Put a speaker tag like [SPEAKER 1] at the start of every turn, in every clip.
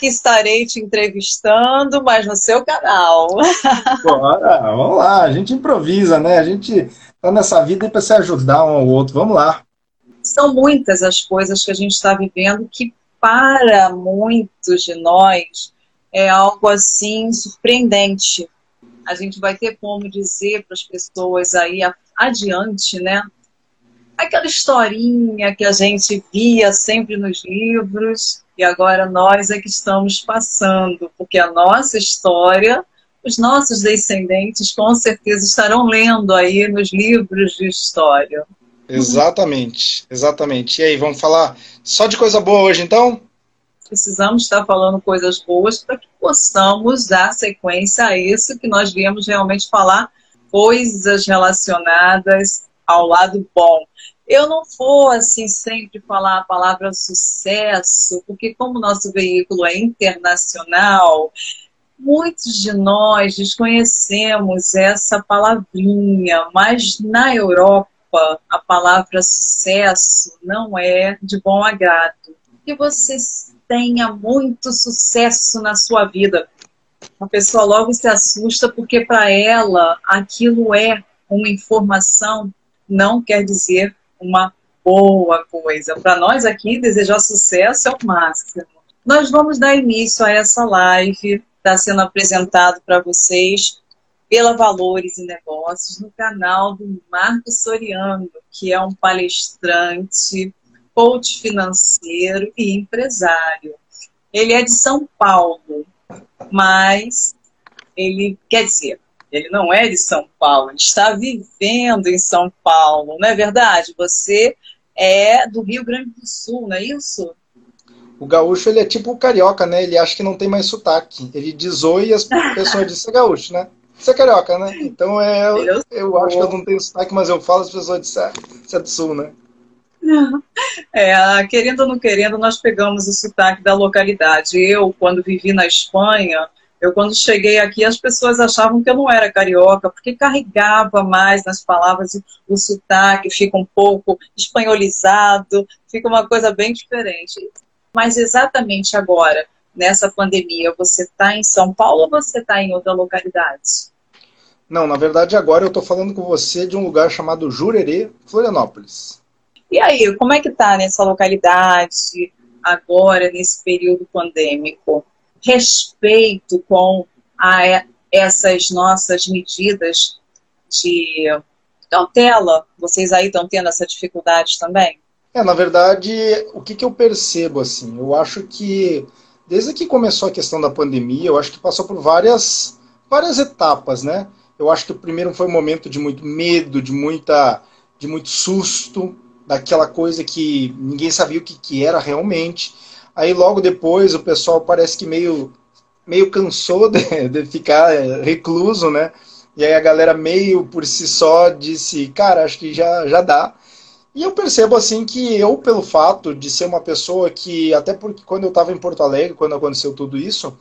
[SPEAKER 1] Que estarei te entrevistando, mas no seu canal.
[SPEAKER 2] Bora, vamos lá. A gente improvisa, né? A gente tá nessa vida para se ajudar um ao outro. Vamos lá.
[SPEAKER 1] São muitas as coisas que a gente está vivendo que, para muitos de nós, é algo assim surpreendente. A gente vai ter como dizer para as pessoas aí adiante, né? Aquela historinha que a gente via sempre nos livros e agora nós é que estamos passando, porque a nossa história, os nossos descendentes com certeza estarão lendo aí nos livros de história.
[SPEAKER 2] Exatamente, exatamente. E aí, vamos falar só de coisa boa hoje então?
[SPEAKER 1] Precisamos estar falando coisas boas para que possamos dar sequência a isso que nós viemos realmente falar, coisas relacionadas ao lado bom. Eu não vou, assim, sempre falar a palavra sucesso, porque como nosso veículo é internacional, muitos de nós desconhecemos essa palavrinha, mas na Europa a palavra sucesso não é de bom agrado. Que você tenha muito sucesso na sua vida. A pessoa logo se assusta porque para ela aquilo é uma informação, não quer dizer uma boa coisa. Para nós aqui, desejar sucesso é o máximo. Nós vamos dar início a essa live, está sendo apresentado para vocês pela Valores e Negócios no canal do Marco Soriano, que é um palestrante, coach financeiro e empresário. Ele é de São Paulo, mas ele quer dizer, ele não é de São Paulo, ele está vivendo em São Paulo, não é verdade? Você é do Rio Grande do Sul, não é isso?
[SPEAKER 2] O gaúcho, ele é tipo o carioca, né? Ele acha que não tem mais sotaque. Ele diz oi e as pessoas dizem é gaúcho, né? Você é carioca, né? Então é, eu, eu acho que eu não tenho sotaque, mas eu falo, as pessoas dizem, você é do sul, né?
[SPEAKER 1] É, querendo ou não querendo, nós pegamos o sotaque da localidade. Eu, quando vivi na Espanha, eu quando cheguei aqui, as pessoas achavam que eu não era carioca, porque carregava mais nas palavras, o sotaque fica um pouco espanholizado, fica uma coisa bem diferente. Mas exatamente agora, nessa pandemia, você está em São Paulo ou você está em outra localidade?
[SPEAKER 2] Não, na verdade agora eu estou falando com você de um lugar chamado Jurerê, Florianópolis.
[SPEAKER 1] E aí, como é que está nessa localidade agora, nesse período pandêmico? Respeito com a, essas nossas medidas de cautela, vocês aí estão tendo essa dificuldade também?
[SPEAKER 2] É, na verdade, o que, que eu percebo, assim, eu acho que desde que começou a questão da pandemia, eu acho que passou por várias, várias etapas, né? Eu acho que o primeiro foi um momento de muito medo, de muita, de muito susto, daquela coisa que ninguém sabia o que, que era realmente. Aí logo depois o pessoal parece que meio, meio cansou de, de ficar é, recluso, né? E aí a galera meio por si só disse, cara, acho que já, já dá. E eu percebo assim que eu, pelo fato de ser uma pessoa que, até porque quando eu estava em Porto Alegre, quando aconteceu tudo isso,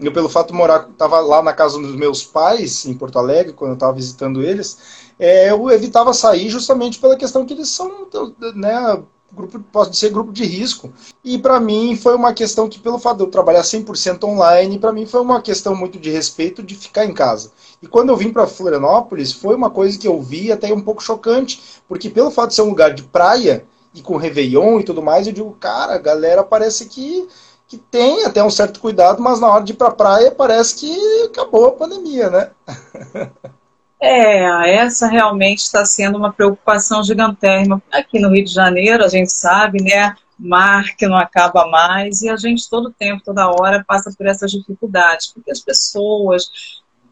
[SPEAKER 2] eu pelo fato de morar, estava lá na casa dos meus pais, em Porto Alegre, quando eu estava visitando eles, é, eu evitava sair justamente pela questão que eles são, né, grupo, pode ser grupo de risco. E para mim foi uma questão que, pelo fato de eu trabalhar 100% online, para mim foi uma questão muito de respeito de ficar em casa. E quando eu vim para Florianópolis, foi uma coisa que eu vi até um pouco chocante, porque pelo fato de ser um lugar de praia e com Réveillon e tudo mais, eu digo, cara, a galera parece que que tem até um certo cuidado, mas na hora de ir para praia parece que acabou a pandemia, né?
[SPEAKER 1] É, essa realmente está sendo uma preocupação gigantesca. Aqui no Rio de Janeiro, a gente sabe, né? Mar que não acaba mais, e a gente todo tempo, toda hora, passa por essas dificuldades, porque as pessoas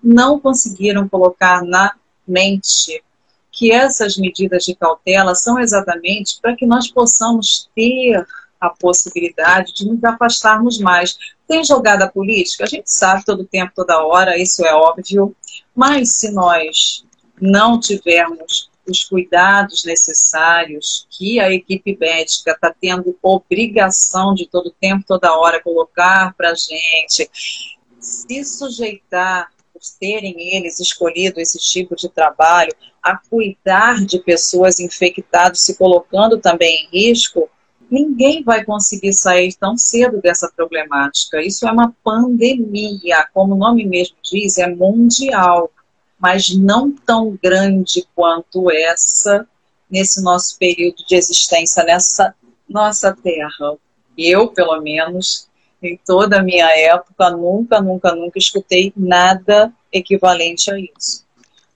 [SPEAKER 1] não conseguiram colocar na mente que essas medidas de cautela são exatamente para que nós possamos ter a possibilidade de nos afastarmos mais. Tem jogada política? A gente sabe todo tempo, toda hora, isso é óbvio, mas se nós não tivermos os cuidados necessários que a equipe médica está tendo obrigação de todo tempo, toda hora colocar para a gente, se sujeitar, por terem eles escolhido esse tipo de trabalho, a cuidar de pessoas infectadas, se colocando também em risco, ninguém vai conseguir sair tão cedo dessa problemática. Isso é uma pandemia, como o nome mesmo diz, é mundial, mas não tão grande quanto essa nesse nosso período de existência nessa nossa terra. Eu, pelo menos, em toda a minha época, nunca, nunca, nunca escutei nada equivalente a isso.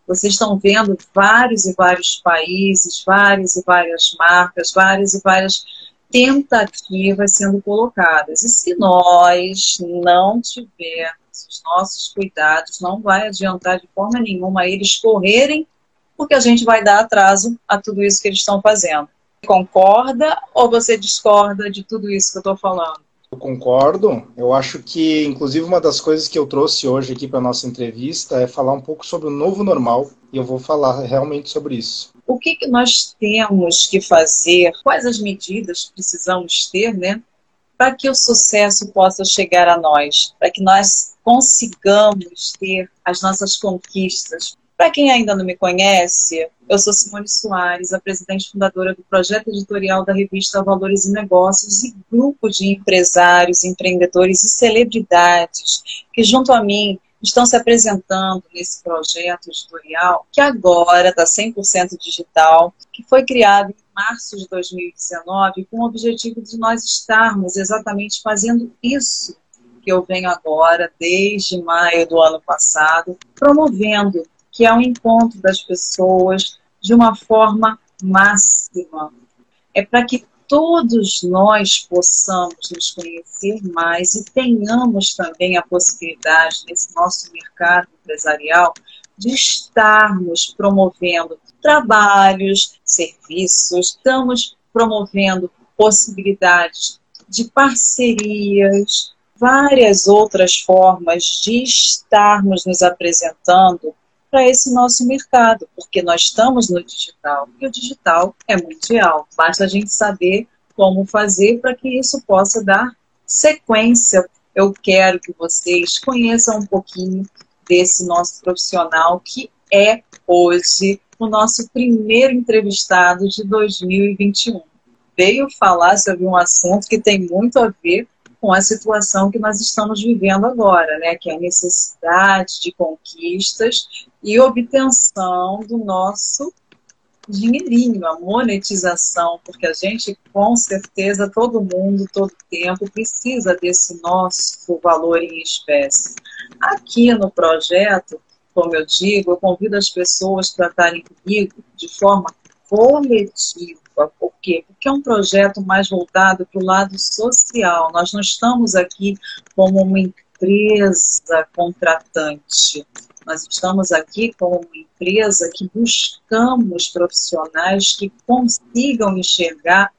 [SPEAKER 1] Vocês estão vendo vários e vários países, várias e várias marcas, várias e várias tentativas sendo colocadas. E se nós não tivermos os nossos cuidados, não vai adiantar de forma nenhuma eles correrem, porque a gente vai dar atraso a tudo isso que eles estão fazendo. Concorda ou você discorda de tudo isso que eu estou falando?
[SPEAKER 2] Eu concordo. Eu acho que, inclusive, uma das coisas que eu trouxe hoje aqui para nossa entrevista é falar um pouco sobre o novo normal. E eu vou falar realmente sobre isso.
[SPEAKER 1] O que, que nós temos que fazer? Quais as medidas precisamos ter, né? Para que o sucesso possa chegar a nós, para que nós consigamos ter as nossas conquistas, para quem ainda não me conhece, eu sou Simone Soares, a presidente fundadora do projeto editorial da revista Valores e Negócios e grupo de empresários, empreendedores e celebridades que, junto a mim, estão se apresentando nesse projeto editorial, que agora está 100% digital, que foi criado em março de 2019 com o objetivo de nós estarmos exatamente fazendo isso que eu venho agora, desde maio do ano passado, promovendo que é o encontro das pessoas de uma forma máxima. É para que todos nós possamos nos conhecer mais e tenhamos também a possibilidade, nesse nosso mercado empresarial, de estarmos promovendo trabalhos, serviços, estamos promovendo possibilidades de parcerias, várias outras formas de estarmos nos apresentando para esse nosso mercado, porque nós estamos no digital e o digital é mundial. Basta a gente saber como fazer para que isso possa dar sequência. Eu quero que vocês conheçam um pouquinho desse nosso profissional que é hoje o nosso primeiro entrevistado de 2021. Veio falar sobre um assunto que tem muito a ver com a situação que nós estamos vivendo agora, né, que é a necessidade de conquistas e obtenção do nosso dinheirinho, a monetização, porque a gente, com certeza, todo mundo, todo tempo, precisa desse nosso valor em espécie. Aqui no projeto, como eu digo, eu convido as pessoas para estarem comigo de forma coletiva por quê? Porque é um projeto mais voltado para o lado social. Nós não estamos aqui como uma empresa contratante. Nós estamos aqui como uma empresa que buscamos profissionais que consigam enxergar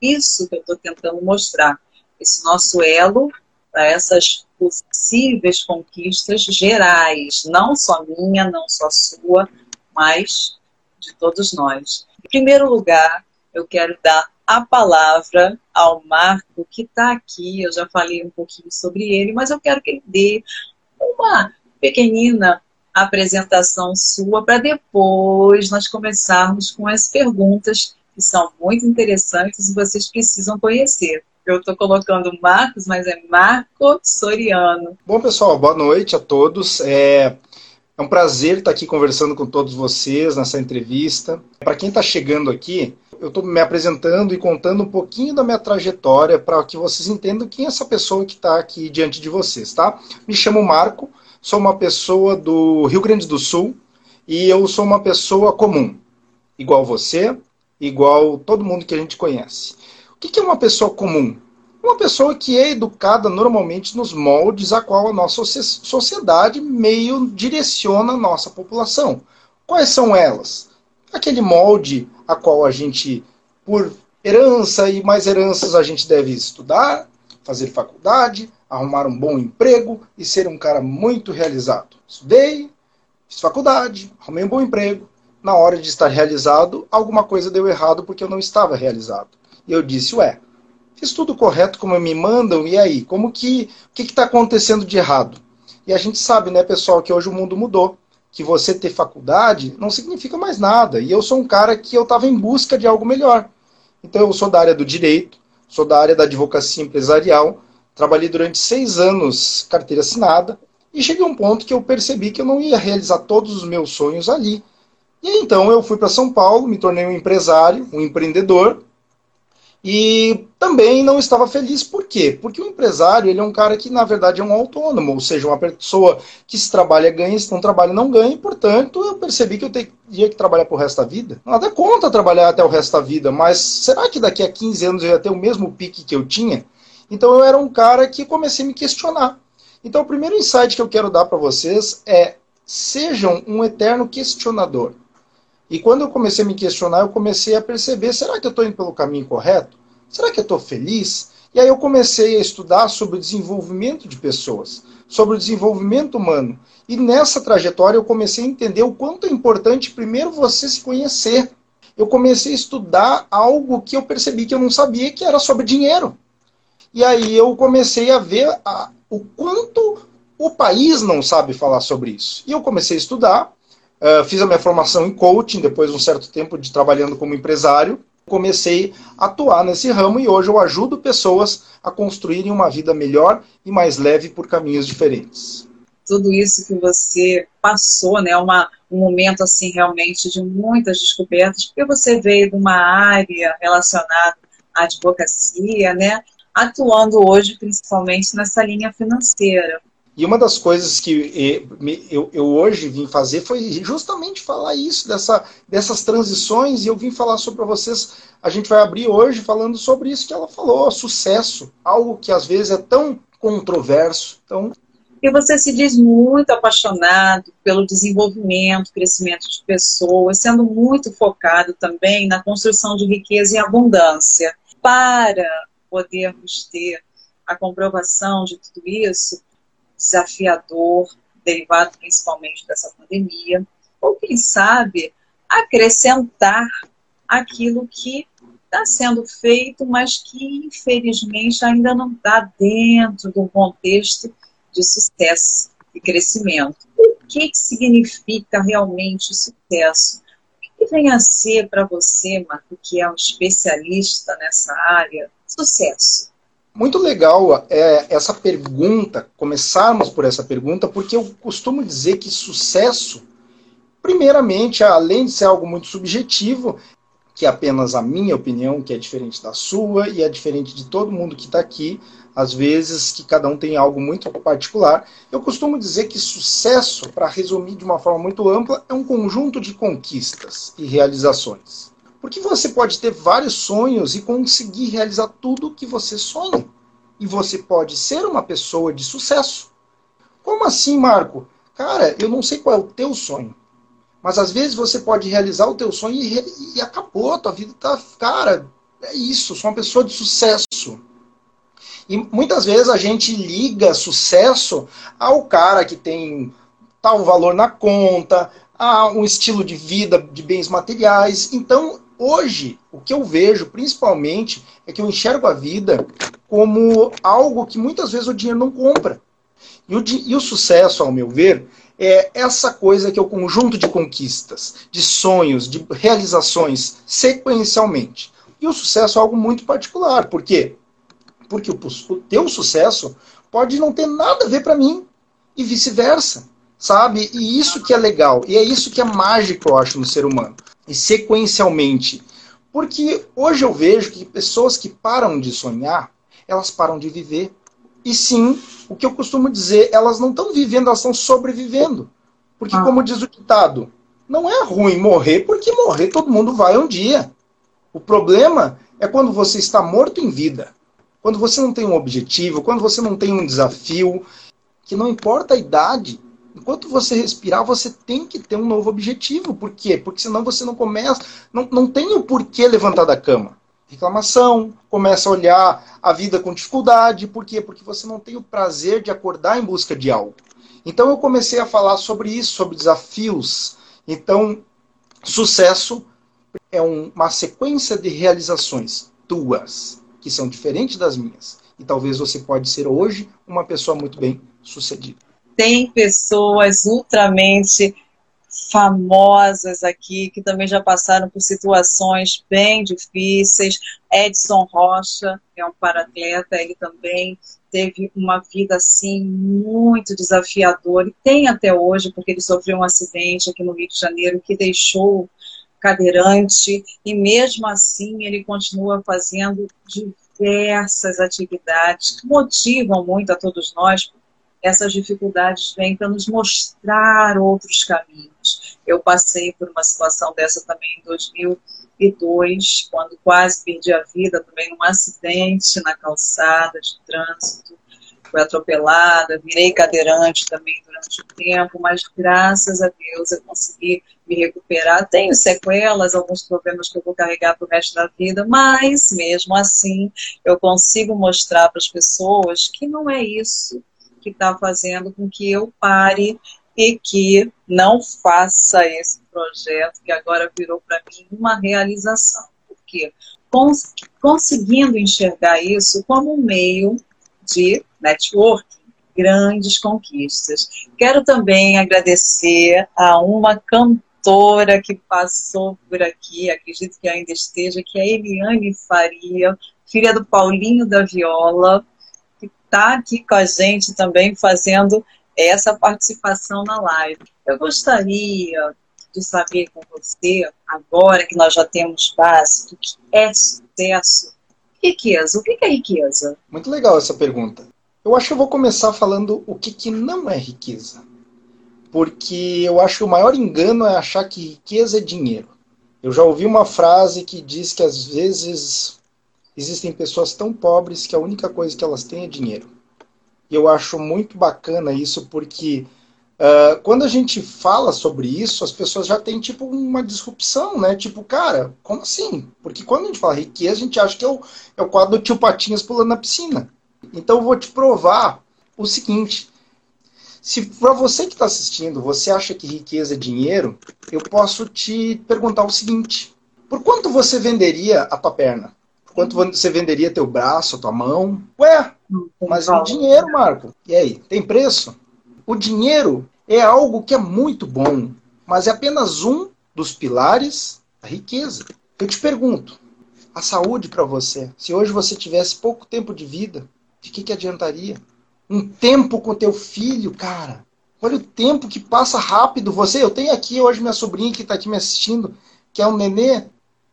[SPEAKER 1] isso que eu estou tentando mostrar. Esse nosso elo para essas possíveis conquistas gerais, não só minha, não só sua, mas de todos nós. Em primeiro lugar, eu quero dar a palavra ao Marco, que está aqui. Eu já falei um pouquinho sobre ele, mas eu quero que ele dê uma pequenina apresentação sua para depois nós começarmos com as perguntas que são muito interessantes e vocês precisam conhecer. Eu estou colocando Marcos, mas é Marco Soriano.
[SPEAKER 2] Bom, pessoal, boa noite a todos. É, é um prazer estar aqui conversando com todos vocês nessa entrevista. Para quem está chegando aqui, eu estou me apresentando e contando um pouquinho da minha trajetória para que vocês entendam quem é essa pessoa que está aqui diante de vocês, tá? Me chamo Marco, sou uma pessoa do Rio Grande do Sul e eu sou uma pessoa comum, igual você, igual todo mundo que a gente conhece. O que é uma pessoa comum? Uma pessoa que é educada normalmente nos moldes a qual a nossa sociedade meio direciona a nossa população. Quais são elas? Aquele molde a qual a gente, por herança e mais heranças, a gente deve estudar, fazer faculdade, arrumar um bom emprego e ser um cara muito realizado. Estudei, fiz faculdade, arrumei um bom emprego. Na hora de estar realizado, alguma coisa deu errado porque eu não estava realizado. E eu disse, ué, fiz tudo correto como me mandam, e aí? Como que. O que está acontecendo de errado? E a gente sabe, né, pessoal, que hoje o mundo mudou que você ter faculdade não significa mais nada. E eu sou um cara que eu estava em busca de algo melhor. Então eu sou da área do direito, sou da área da advocacia empresarial, trabalhei durante seis anos carteira assinada e cheguei a um ponto que eu percebi que eu não ia realizar todos os meus sonhos ali. E então eu fui para São Paulo, me tornei um empresário, um empreendedor, e também não estava feliz, por quê? Porque o empresário ele é um cara que, na verdade, é um autônomo, ou seja, uma pessoa que se trabalha ganha, se não trabalha não ganha, e, portanto, eu percebi que eu teria que trabalhar pro resto da vida. Nada conta trabalhar até o resto da vida, mas será que daqui a 15 anos eu ia ter o mesmo pique que eu tinha? Então eu era um cara que comecei a me questionar. Então o primeiro insight que eu quero dar para vocês é sejam um eterno questionador. E quando eu comecei a me questionar, eu comecei a perceber: será que eu estou indo pelo caminho correto? Será que eu estou feliz? E aí eu comecei a estudar sobre o desenvolvimento de pessoas, sobre o desenvolvimento humano. E nessa trajetória eu comecei a entender o quanto é importante primeiro você se conhecer. Eu comecei a estudar algo que eu percebi que eu não sabia, que era sobre dinheiro. E aí eu comecei a ver a, o quanto o país não sabe falar sobre isso. E eu comecei a estudar, Uh, fiz a minha formação em coaching depois de um certo tempo de trabalhando como empresário. Comecei a atuar nesse ramo e hoje eu ajudo pessoas a construírem uma vida melhor e mais leve por caminhos diferentes.
[SPEAKER 1] Tudo isso que você passou, né, uma, um momento assim realmente de muitas descobertas, porque você veio de uma área relacionada à advocacia, né, atuando hoje principalmente nessa linha financeira.
[SPEAKER 2] E uma das coisas que eu, eu, hoje vim fazer foi justamente falar isso, dessa, dessas transições, e eu vim falar sobre vocês. A gente vai abrir hoje falando sobre isso que ela falou, sucesso, algo que às vezes é tão controverso. Então...
[SPEAKER 1] E você se diz muito apaixonado pelo desenvolvimento, crescimento de pessoas, sendo muito focado também na construção de riqueza e abundância. Para podermos ter a comprovação de tudo isso, desafiador, derivado principalmente dessa pandemia, ou quem sabe acrescentar aquilo que está sendo feito, mas que infelizmente ainda não está dentro do contexto de sucesso e crescimento. O que, que significa realmente sucesso? O que vem a ser para você, Marco, que é um especialista nessa área, sucesso?
[SPEAKER 2] Muito legal é, essa pergunta, começarmos por essa pergunta, porque eu costumo dizer que sucesso, primeiramente, além de ser algo muito subjetivo, que é apenas a minha opinião, que é diferente da sua e é diferente de todo mundo que está aqui, às vezes que cada um tem algo muito particular. Eu costumo dizer que sucesso, para resumir de uma forma muito ampla, é um conjunto de conquistas e realizações. Porque você pode ter vários sonhos e conseguir realizar tudo o que você sonha. E você pode ser uma pessoa de sucesso. Como assim, Marco? Cara, eu não sei qual é o teu sonho. Mas às vezes você pode realizar o teu sonho e, e acabou, a tua vida tá. Cara, é isso, sou uma pessoa de sucesso. E muitas vezes a gente liga sucesso ao cara que tem tal valor na conta, a um estilo de vida de bens materiais. Então, Hoje, o que eu vejo, principalmente, é que eu enxergo a vida como algo que muitas vezes o dinheiro não compra. E o, e o sucesso, ao meu ver, é essa coisa que é o conjunto de conquistas, de sonhos, de realizações, sequencialmente. E o sucesso é algo muito particular. Por quê? Porque o, o teu sucesso pode não ter nada a ver para mim e vice-versa, sabe? E isso que é legal, e é isso que é mágico, eu acho, no ser humano e sequencialmente. Porque hoje eu vejo que pessoas que param de sonhar, elas param de viver. E sim, o que eu costumo dizer, elas não estão vivendo, elas estão sobrevivendo. Porque, ah. como diz o ditado, não é ruim morrer, porque morrer todo mundo vai um dia. O problema é quando você está morto em vida. Quando você não tem um objetivo, quando você não tem um desafio, que não importa a idade, Enquanto você respirar, você tem que ter um novo objetivo. Por quê? Porque senão você não começa, não, não tem o porquê levantar da cama. Reclamação, começa a olhar a vida com dificuldade. Por quê? Porque você não tem o prazer de acordar em busca de algo. Então eu comecei a falar sobre isso, sobre desafios. Então, sucesso é um, uma sequência de realizações tuas, que são diferentes das minhas. E talvez você pode ser hoje uma pessoa muito bem sucedida
[SPEAKER 1] tem pessoas ultramente famosas aqui, que também já passaram por situações bem difíceis. Edson Rocha é um paratleta, ele também teve uma vida assim muito desafiadora e tem até hoje, porque ele sofreu um acidente aqui no Rio de Janeiro que deixou cadeirante e mesmo assim ele continua fazendo diversas atividades que motivam muito a todos nós. Essas dificuldades vêm para nos mostrar outros caminhos. Eu passei por uma situação dessa também em 2002, quando quase perdi a vida também num acidente na calçada de trânsito fui atropelada, virei cadeirante também durante o tempo, mas graças a Deus eu consegui me recuperar. Tenho sequelas, alguns problemas que eu vou carregar para o resto da vida, mas mesmo assim eu consigo mostrar para as pessoas que não é isso que está fazendo com que eu pare e que não faça esse projeto que agora virou para mim uma realização. Porque cons conseguindo enxergar isso como um meio de networking, grandes conquistas. Quero também agradecer a uma cantora que passou por aqui, acredito que ainda esteja, que é a Eliane Faria, filha do Paulinho da Viola, está aqui com a gente também fazendo essa participação na live. Eu gostaria de saber com você, agora que nós já temos base do que é sucesso, riqueza. O que é riqueza?
[SPEAKER 2] Muito legal essa pergunta. Eu acho que eu vou começar falando o que, que não é riqueza. Porque eu acho que o maior engano é achar que riqueza é dinheiro. Eu já ouvi uma frase que diz que às vezes existem pessoas tão pobres que a única coisa que elas têm é dinheiro. E eu acho muito bacana isso porque uh, quando a gente fala sobre isso, as pessoas já têm tipo uma disrupção, né? Tipo, cara, como assim? Porque quando a gente fala riqueza, a gente acha que é o, é o quadro do tio Patinhas pulando na piscina. Então eu vou te provar o seguinte: se para você que está assistindo, você acha que riqueza é dinheiro, eu posso te perguntar o seguinte: por quanto você venderia a tua perna? Quanto você venderia teu braço, tua mão? Ué, mas o dinheiro, Marco, e aí, tem preço? O dinheiro é algo que é muito bom, mas é apenas um dos pilares da riqueza. Eu te pergunto, a saúde para você, se hoje você tivesse pouco tempo de vida, de que, que adiantaria? Um tempo com teu filho, cara. Olha o tempo que passa rápido. Você, eu tenho aqui hoje minha sobrinha que está aqui me assistindo, que é um nenê,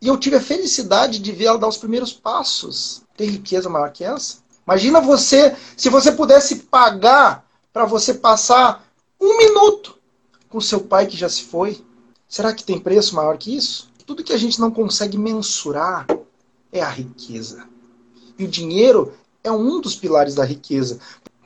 [SPEAKER 2] e eu tive a felicidade de ver ela dar os primeiros passos. Tem riqueza maior que essa? Imagina você, se você pudesse pagar para você passar um minuto com seu pai que já se foi. Será que tem preço maior que isso? Tudo que a gente não consegue mensurar é a riqueza. E o dinheiro é um dos pilares da riqueza.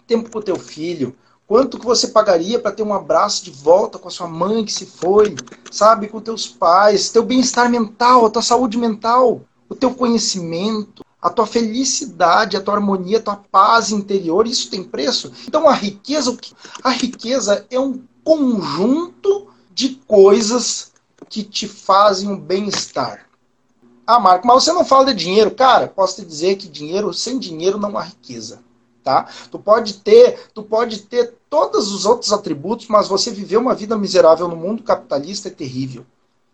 [SPEAKER 2] Tempo com o teu filho, quanto que você pagaria para ter um abraço de volta com a sua mãe que se foi, sabe, com teus pais, teu bem-estar mental, a tua saúde mental, o teu conhecimento, a tua felicidade, a tua harmonia, a tua paz interior, isso tem preço? Então a riqueza, a riqueza é um conjunto de coisas que te fazem um bem-estar. Ah, Marco, mas você não fala de dinheiro. Cara, posso te dizer que dinheiro, sem dinheiro não há riqueza. Tá? Tu pode ter, tu pode ter todos os outros atributos, mas você viver uma vida miserável no mundo capitalista é terrível.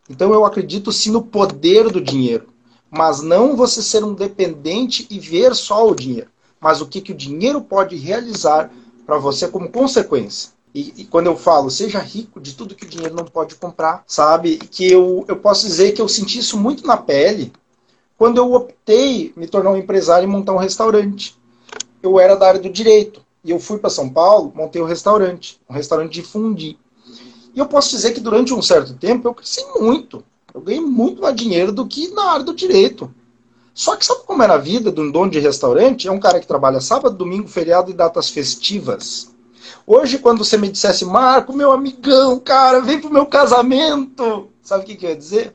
[SPEAKER 2] Então eu acredito sim no poder do dinheiro, mas não você ser um dependente e ver só o dinheiro, mas o que, que o dinheiro pode realizar para você como consequência. E, e, quando eu falo, seja rico de tudo que o dinheiro não pode comprar, sabe? Que eu, eu posso dizer que eu senti isso muito na pele quando eu optei me tornar um empresário e montar um restaurante. Eu era da área do direito. E eu fui para São Paulo, montei um restaurante, um restaurante de fundi. E eu posso dizer que durante um certo tempo eu cresci muito. Eu ganhei muito mais dinheiro do que na área do direito. Só que sabe como era a vida de um dono de restaurante? É um cara que trabalha sábado, domingo, feriado e datas festivas. Hoje, quando você me dissesse, Marco, meu amigão, cara, vem pro meu casamento, sabe o que, que eu ia dizer?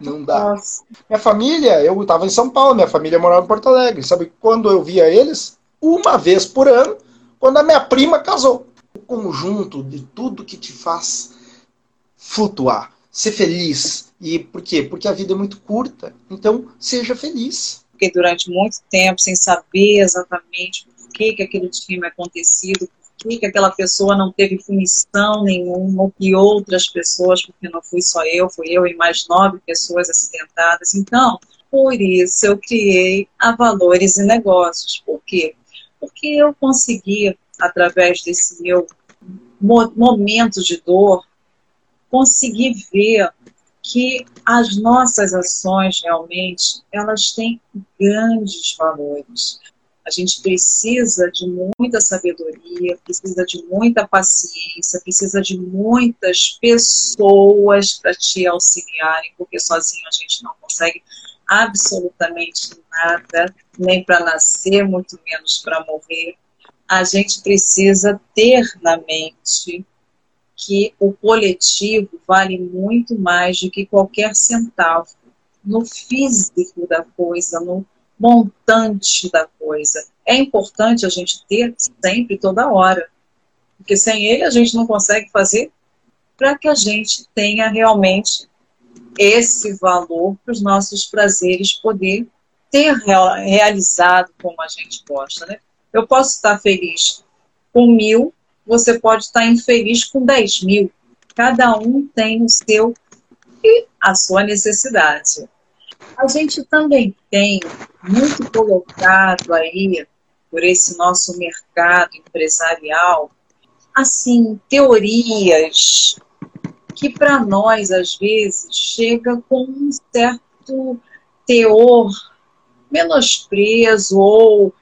[SPEAKER 2] Não dá. Nossa. Minha família, eu estava em São Paulo, minha família morava em Porto Alegre. Sabe quando eu via eles? Uma vez por ano, quando a minha prima casou. O conjunto de tudo que te faz flutuar, ser feliz. E por quê? Porque a vida é muito curta. Então, seja feliz.
[SPEAKER 1] Fiquei durante muito tempo sem saber exatamente por que, que aquilo me acontecido, que, que aquela pessoa não teve punição nenhuma, e outras pessoas, porque não fui só eu, fui eu e mais nove pessoas acidentadas. Então, por isso eu criei a Valores e Negócios. Por quê? Porque eu consegui, através desse meu momento de dor, conseguir ver que as nossas ações realmente elas têm grandes valores. A gente precisa de muita sabedoria, precisa de muita paciência, precisa de muitas pessoas para te auxiliarem, porque sozinho a gente não consegue absolutamente nada, nem para nascer, muito menos para morrer. A gente precisa ter na mente que o coletivo vale muito mais do que qualquer centavo no físico da coisa, no montante da coisa. É importante a gente ter sempre, toda hora, porque sem ele a gente não consegue fazer para que a gente tenha realmente esse valor para os nossos prazeres poder ter realizado como a gente gosta. Né? Eu posso estar feliz com mil, você pode estar infeliz com dez mil. Cada um tem o seu e a sua necessidade. A gente também tem muito colocado aí por esse nosso mercado empresarial, assim, teorias que para nós, às vezes, chega com um certo teor menosprezo ou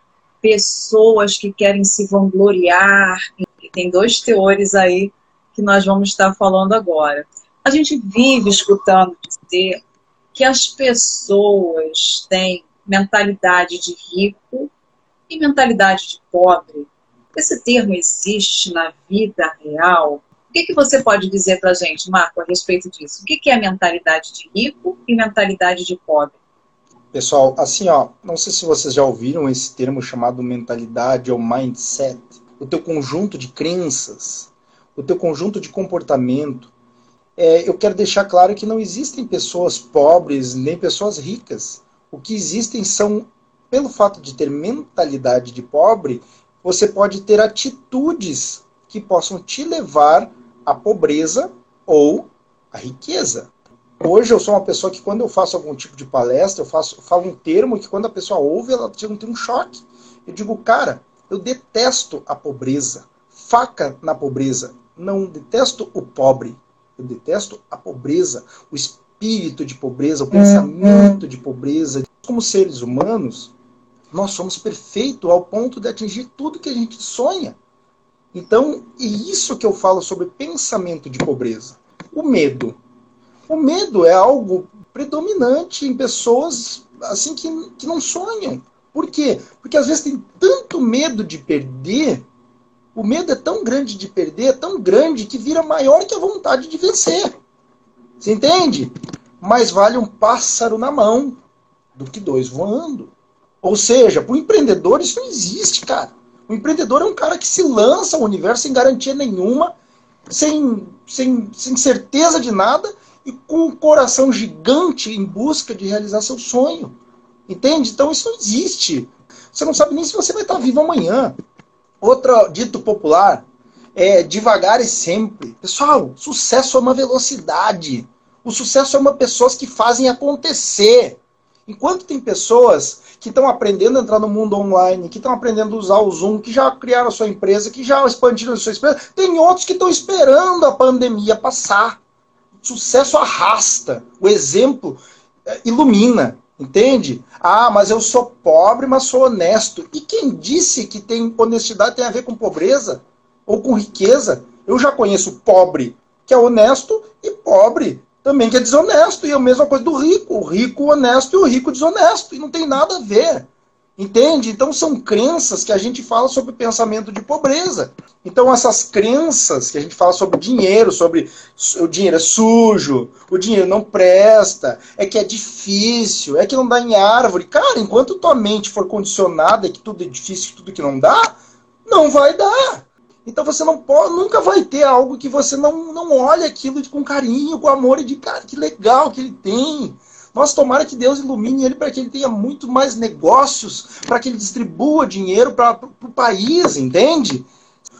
[SPEAKER 1] pessoas que querem se vangloriar. E tem dois teores aí que nós vamos estar falando agora. A gente vive escutando dizer que as pessoas têm mentalidade de rico e mentalidade de pobre. Esse termo existe na vida real? O que, que você pode dizer para a gente, Marco, a respeito disso? O que, que é mentalidade de rico e mentalidade de pobre?
[SPEAKER 2] Pessoal, assim, ó, não sei se vocês já ouviram esse termo chamado mentalidade ou mindset. O teu conjunto de crenças, o teu conjunto de comportamento. É, eu quero deixar claro que não existem pessoas pobres nem pessoas ricas. O que existem são, pelo fato de ter mentalidade de pobre, você pode ter atitudes que possam te levar à pobreza ou à riqueza. Hoje eu sou uma pessoa que quando eu faço algum tipo de palestra, eu faço, falo um termo que quando a pessoa ouve, ela tem um choque. Eu digo, cara, eu detesto a pobreza. Faca na pobreza. Não detesto o pobre. Eu detesto a pobreza, o espírito de pobreza, o pensamento de pobreza. Como seres humanos, nós somos perfeitos ao ponto de atingir tudo que a gente sonha. Então, é isso que eu falo sobre pensamento de pobreza. O medo. O medo é algo predominante em pessoas assim que, que não sonham. Por quê? Porque às vezes tem tanto medo de perder, o medo é tão grande de perder, é tão grande que vira maior que a vontade de vencer. Você entende? Mais vale um pássaro na mão do que dois voando. Ou seja, para o empreendedor isso não existe, cara. O empreendedor é um cara que se lança ao universo sem garantia nenhuma, sem, sem, sem certeza de nada e com um coração gigante em busca de realizar seu sonho. Entende? Então isso existe. Você não sabe nem se você vai estar vivo amanhã. Outro dito popular é devagar e sempre. Pessoal, sucesso é uma velocidade. O sucesso é uma pessoas que fazem acontecer. Enquanto tem pessoas que estão aprendendo a entrar no mundo online, que estão aprendendo a usar o Zoom, que já criaram a sua empresa, que já expandiram a sua empresa. Tem outros que estão esperando a pandemia passar. O sucesso arrasta. O exemplo é, ilumina. Entende? Ah, mas eu sou pobre, mas sou honesto. E quem disse que tem honestidade tem a ver com pobreza ou com riqueza? Eu já conheço pobre que é honesto e pobre também que é desonesto. E é a mesma coisa do rico. O rico honesto e o rico desonesto. E não tem nada a ver. Entende? Então são crenças que a gente fala sobre pensamento de pobreza. Então essas crenças que a gente fala sobre dinheiro, sobre o dinheiro é sujo, o dinheiro não presta, é que é difícil, é que não dá em árvore. Cara, enquanto tua mente for condicionada que tudo é difícil, tudo que não dá, não vai dar. Então você não pode, nunca vai ter algo que você não, não olha aquilo com carinho, com amor e de cara, que legal que ele tem. Nossa, tomara que Deus ilumine ele para que ele tenha muito mais negócios, para que ele distribua dinheiro para o país, entende?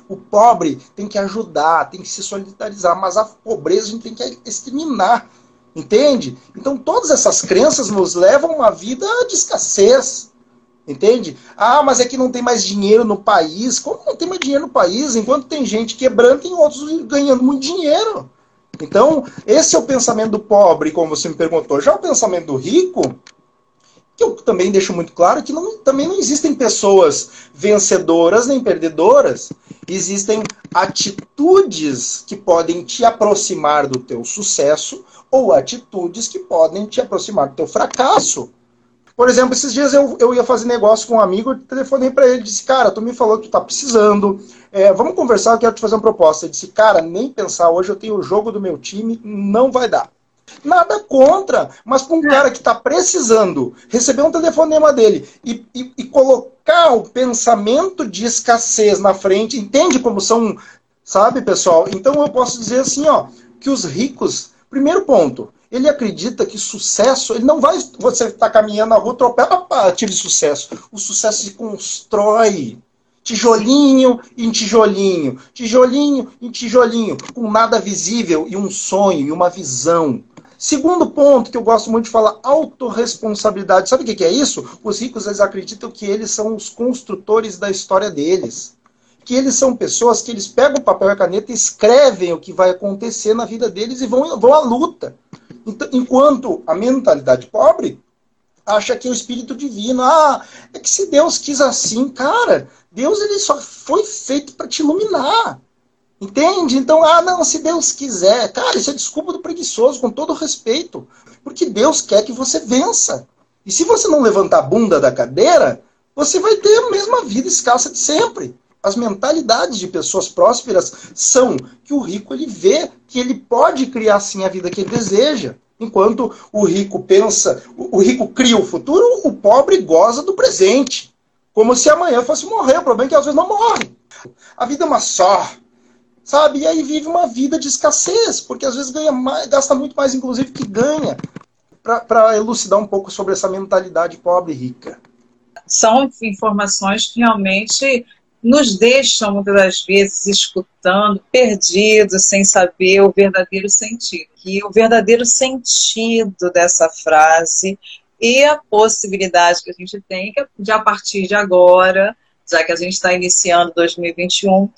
[SPEAKER 2] O pobre tem que ajudar, tem que se solidarizar, mas a pobreza a gente tem que exterminar. Entende? Então todas essas crenças nos levam a uma vida de escassez. Entende? Ah, mas é que não tem mais dinheiro no país. Como não tem mais dinheiro no país? Enquanto tem gente quebrando, tem outros ganhando muito dinheiro. Então, esse é o pensamento do pobre, como você me perguntou. Já o pensamento do rico, que eu também deixo muito claro que não, também não existem pessoas vencedoras nem perdedoras. Existem atitudes que podem te aproximar do teu sucesso ou atitudes que podem te aproximar do teu fracasso. Por exemplo, esses dias eu, eu ia fazer negócio com um amigo, eu telefonei para ele e disse, cara, tu me falou que tu tá precisando, é, vamos conversar, eu quero te fazer uma proposta. Ele disse, cara, nem pensar, hoje eu tenho o jogo do meu time, não vai dar. Nada contra, mas para um é. cara que está precisando receber um telefonema dele e, e, e, colocar o pensamento de escassez na frente, entende como são, sabe, pessoal? Então eu posso dizer assim, ó, que os ricos, primeiro ponto, ele acredita que sucesso, ele não vai você estar tá caminhando na rua, atropela, tive sucesso. O sucesso se constrói. Tijolinho em tijolinho, tijolinho em tijolinho, com nada visível e um sonho e uma visão. Segundo ponto que eu gosto muito de falar, autorresponsabilidade. Sabe o que é isso? Os ricos eles acreditam que eles são os construtores da história deles. Que eles são pessoas que eles pegam o papel e a caneta escrevem o que vai acontecer na vida deles e vão, vão à luta. Enquanto a mentalidade pobre acha que é o espírito divino. Ah, é que se Deus quis assim, cara, Deus ele só foi feito para te iluminar. Entende? Então, ah, não, se Deus quiser. Cara, isso é desculpa do preguiçoso, com todo respeito. Porque Deus quer que você vença. E se você não levantar a bunda da cadeira, você vai ter a mesma vida escassa de sempre. As mentalidades de pessoas prósperas são que o rico ele vê que ele pode criar sim a vida que ele deseja. Enquanto o rico pensa, o rico cria o futuro, o pobre goza do presente. Como se amanhã fosse morrer. O problema é que às vezes não morre. A vida é uma só. Sabe? E aí vive uma vida de escassez, porque às vezes ganha mais, gasta muito mais, inclusive, que ganha. Para elucidar um pouco sobre essa mentalidade pobre e rica.
[SPEAKER 1] São informações que realmente nos deixam muitas das vezes escutando, perdidos, sem saber o verdadeiro sentido. E o verdadeiro sentido dessa frase e a possibilidade que a gente tem de, a partir de agora, já que a gente está iniciando 2021,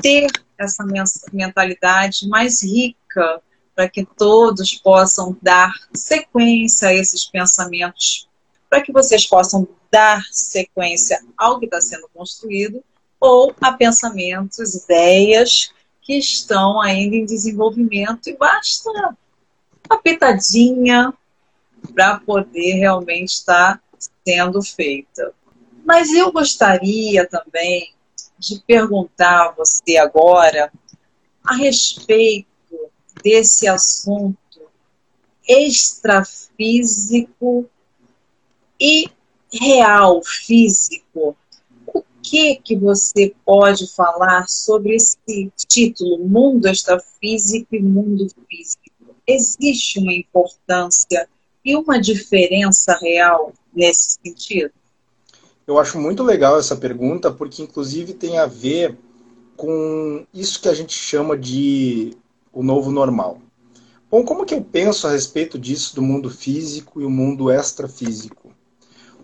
[SPEAKER 1] ter essa mentalidade mais rica para que todos possam dar sequência a esses pensamentos, para que vocês possam dar sequência ao que está sendo construído ou a pensamentos, ideias que estão ainda em desenvolvimento e basta uma pitadinha para poder realmente estar sendo feita. Mas eu gostaria também de perguntar a você agora a respeito desse assunto extrafísico e real, físico, o que que você pode falar sobre esse título, Mundo Extrafísico e Mundo Físico? Existe uma importância e uma diferença real nesse sentido?
[SPEAKER 2] Eu acho muito legal essa pergunta, porque inclusive tem a ver com isso que a gente chama de o novo normal. Bom, como que eu penso a respeito disso do mundo físico e o mundo extrafísico?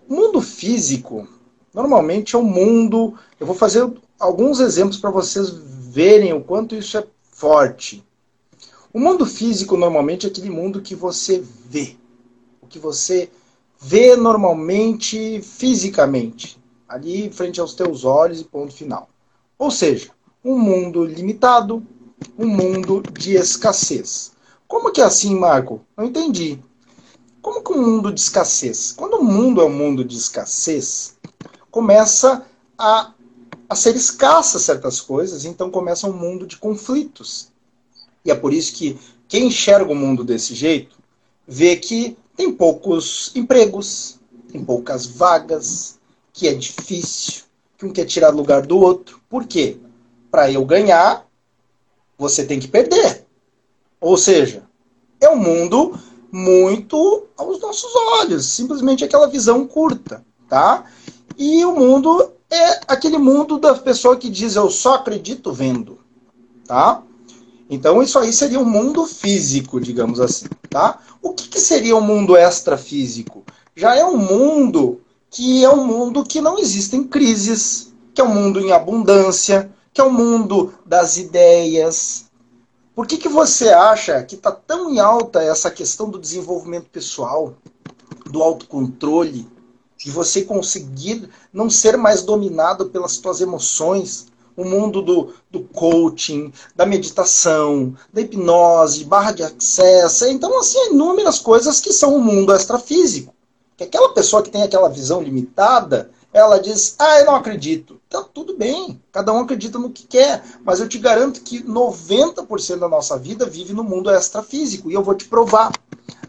[SPEAKER 2] O mundo físico, normalmente é um mundo. Eu vou fazer alguns exemplos para vocês verem o quanto isso é forte. O mundo físico, normalmente, é aquele mundo que você vê. O que você vê normalmente fisicamente, ali frente aos teus olhos e ponto final. Ou seja, um mundo limitado, um mundo de escassez. Como que é assim, Marco? Não entendi. Como que um mundo de escassez? Quando o mundo é um mundo de escassez, começa a, a ser escassa certas coisas, então começa um mundo de conflitos. E é por isso que quem enxerga o mundo desse jeito vê que tem poucos empregos, tem poucas vagas, que é difícil, que um quer tirar lugar do outro. Por quê? Para eu ganhar, você tem que perder. Ou seja, é um mundo muito aos nossos olhos, simplesmente aquela visão curta, tá? E o mundo é aquele mundo da pessoa que diz eu só acredito vendo, tá? Então isso aí seria um mundo físico, digamos assim, tá? O que, que seria um mundo extrafísico? Já é um mundo que é um mundo que não existem crises, que é um mundo em abundância, que é o um mundo das ideias. Por que, que você acha que está tão em alta essa questão do desenvolvimento pessoal, do autocontrole, de você conseguir não ser mais dominado pelas suas emoções, o mundo do, do coaching, da meditação, da hipnose, barra de acesso. Então, assim, inúmeras coisas que são o mundo extrafísico. Que aquela pessoa que tem aquela visão limitada, ela diz, ah, eu não acredito. Então, tudo bem, cada um acredita no que quer, mas eu te garanto que 90% da nossa vida vive no mundo extrafísico, e eu vou te provar,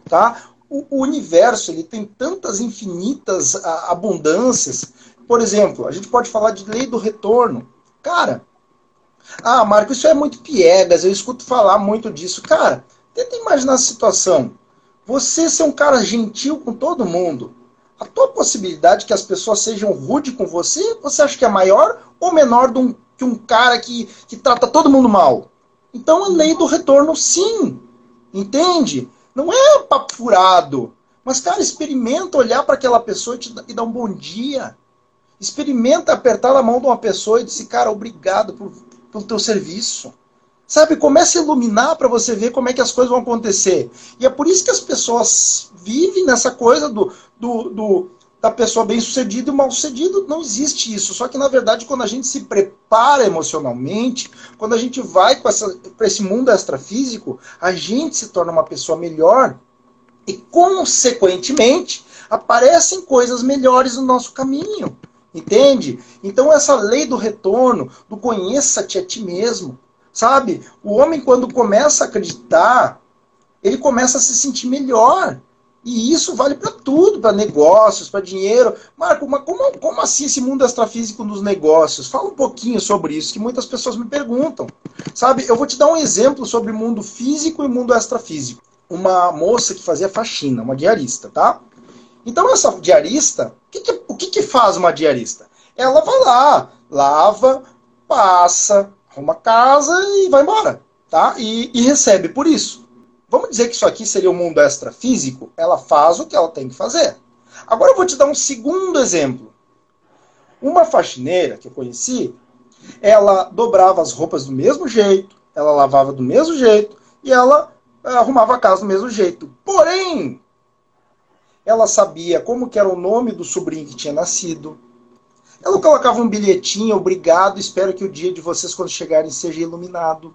[SPEAKER 2] tá? O, o universo, ele tem tantas infinitas a, abundâncias. Por exemplo, a gente pode falar de lei do retorno. Cara, ah, Marco, isso é muito piegas, eu escuto falar muito disso. Cara, tenta imaginar a situação. Você ser um cara gentil com todo mundo. A tua possibilidade que as pessoas sejam rude com você, você acha que é maior ou menor um, que um cara que, que trata todo mundo mal? Então a lei do retorno, sim. Entende? Não é papo furado. Mas, cara, experimenta olhar para aquela pessoa e, te, e dar um bom dia. Experimenta apertar a mão de uma pessoa e dizer, cara, obrigado por, pelo teu serviço. Sabe, comece a iluminar para você ver como é que as coisas vão acontecer. E é por isso que as pessoas vivem nessa coisa do, do, do da pessoa bem sucedida e mal sucedido. Não existe isso. Só que, na verdade, quando a gente se prepara emocionalmente, quando a gente vai para esse mundo extrafísico, a gente se torna uma pessoa melhor e, consequentemente, aparecem coisas melhores no nosso caminho. Entende? Então, essa lei do retorno, do conheça-te a ti mesmo, sabe? O homem, quando começa a acreditar, ele começa a se sentir melhor. E isso vale para tudo, para negócios, para dinheiro. Marco, mas como, como assim esse mundo extrafísico nos negócios? Fala um pouquinho sobre isso, que muitas pessoas me perguntam. Sabe, eu vou te dar um exemplo sobre mundo físico e mundo extrafísico. Uma moça que fazia faxina, uma diarista, tá? Então, essa diarista, o que, que, o que, que faz uma diarista? Ela vai lá, lava, passa, arruma casa e vai embora. Tá? E, e recebe por isso. Vamos dizer que isso aqui seria o um mundo extrafísico? Ela faz o que ela tem que fazer. Agora eu vou te dar um segundo exemplo. Uma faxineira que eu conheci, ela dobrava as roupas do mesmo jeito, ela lavava do mesmo jeito e ela arrumava a casa do mesmo jeito. Porém, ela sabia como que era o nome do sobrinho que tinha nascido. Ela colocava um bilhetinho, obrigado, espero que o dia de vocês, quando chegarem, seja iluminado.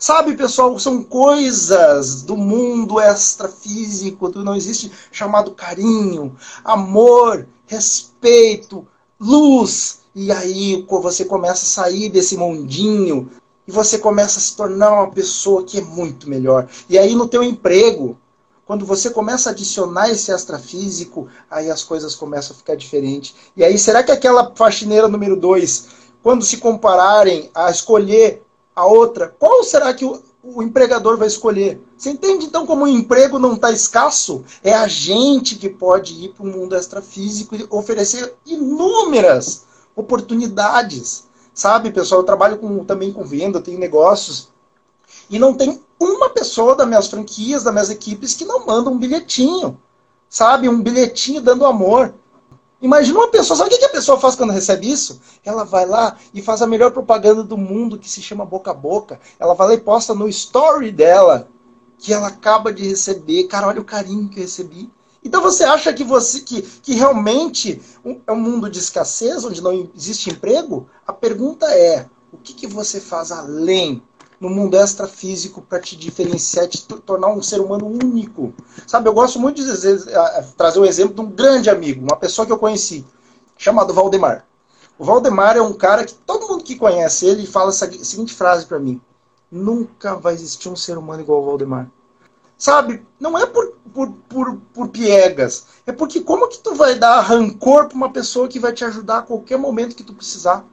[SPEAKER 2] Sabe, pessoal, são coisas do mundo extrafísico, não existe chamado carinho, amor, respeito, luz. E aí você começa a sair desse mundinho e você começa a se tornar uma pessoa que é muito melhor. E aí no teu emprego, quando você começa a adicionar esse extrafísico, aí as coisas começam a ficar diferentes. E aí, será que aquela faxineira número 2, quando se compararem a escolher a outra, qual será que o, o empregador vai escolher? Você entende então como o emprego não está escasso? É a gente que pode ir para o mundo extrafísico e oferecer inúmeras oportunidades. Sabe, pessoal, eu trabalho com, também com venda, tenho negócios. E não tem uma pessoa das minhas franquias, das minhas equipes, que não manda um bilhetinho. Sabe? Um bilhetinho dando amor. Imagina uma pessoa, sabe o que a pessoa faz quando recebe isso? Ela vai lá e faz a melhor propaganda do mundo, que se chama boca a boca. Ela vai lá e posta no story dela que ela acaba de receber. Cara, olha o carinho que eu recebi. Então você acha que você que, que realmente é um mundo de escassez, onde não existe emprego? A pergunta é: o que, que você faz além no mundo extrafísico para te diferenciar, te tornar um ser humano único. Sabe, eu gosto muito de trazer um exemplo de um grande amigo, uma pessoa que eu conheci, chamado Valdemar. O Valdemar é um cara que todo mundo que conhece ele fala essa seguinte frase para mim: nunca vai existir um ser humano igual o Valdemar. Sabe, não é por, por, por, por piegas, é porque como que tu vai dar rancor para uma pessoa que vai te ajudar a qualquer momento que tu precisar?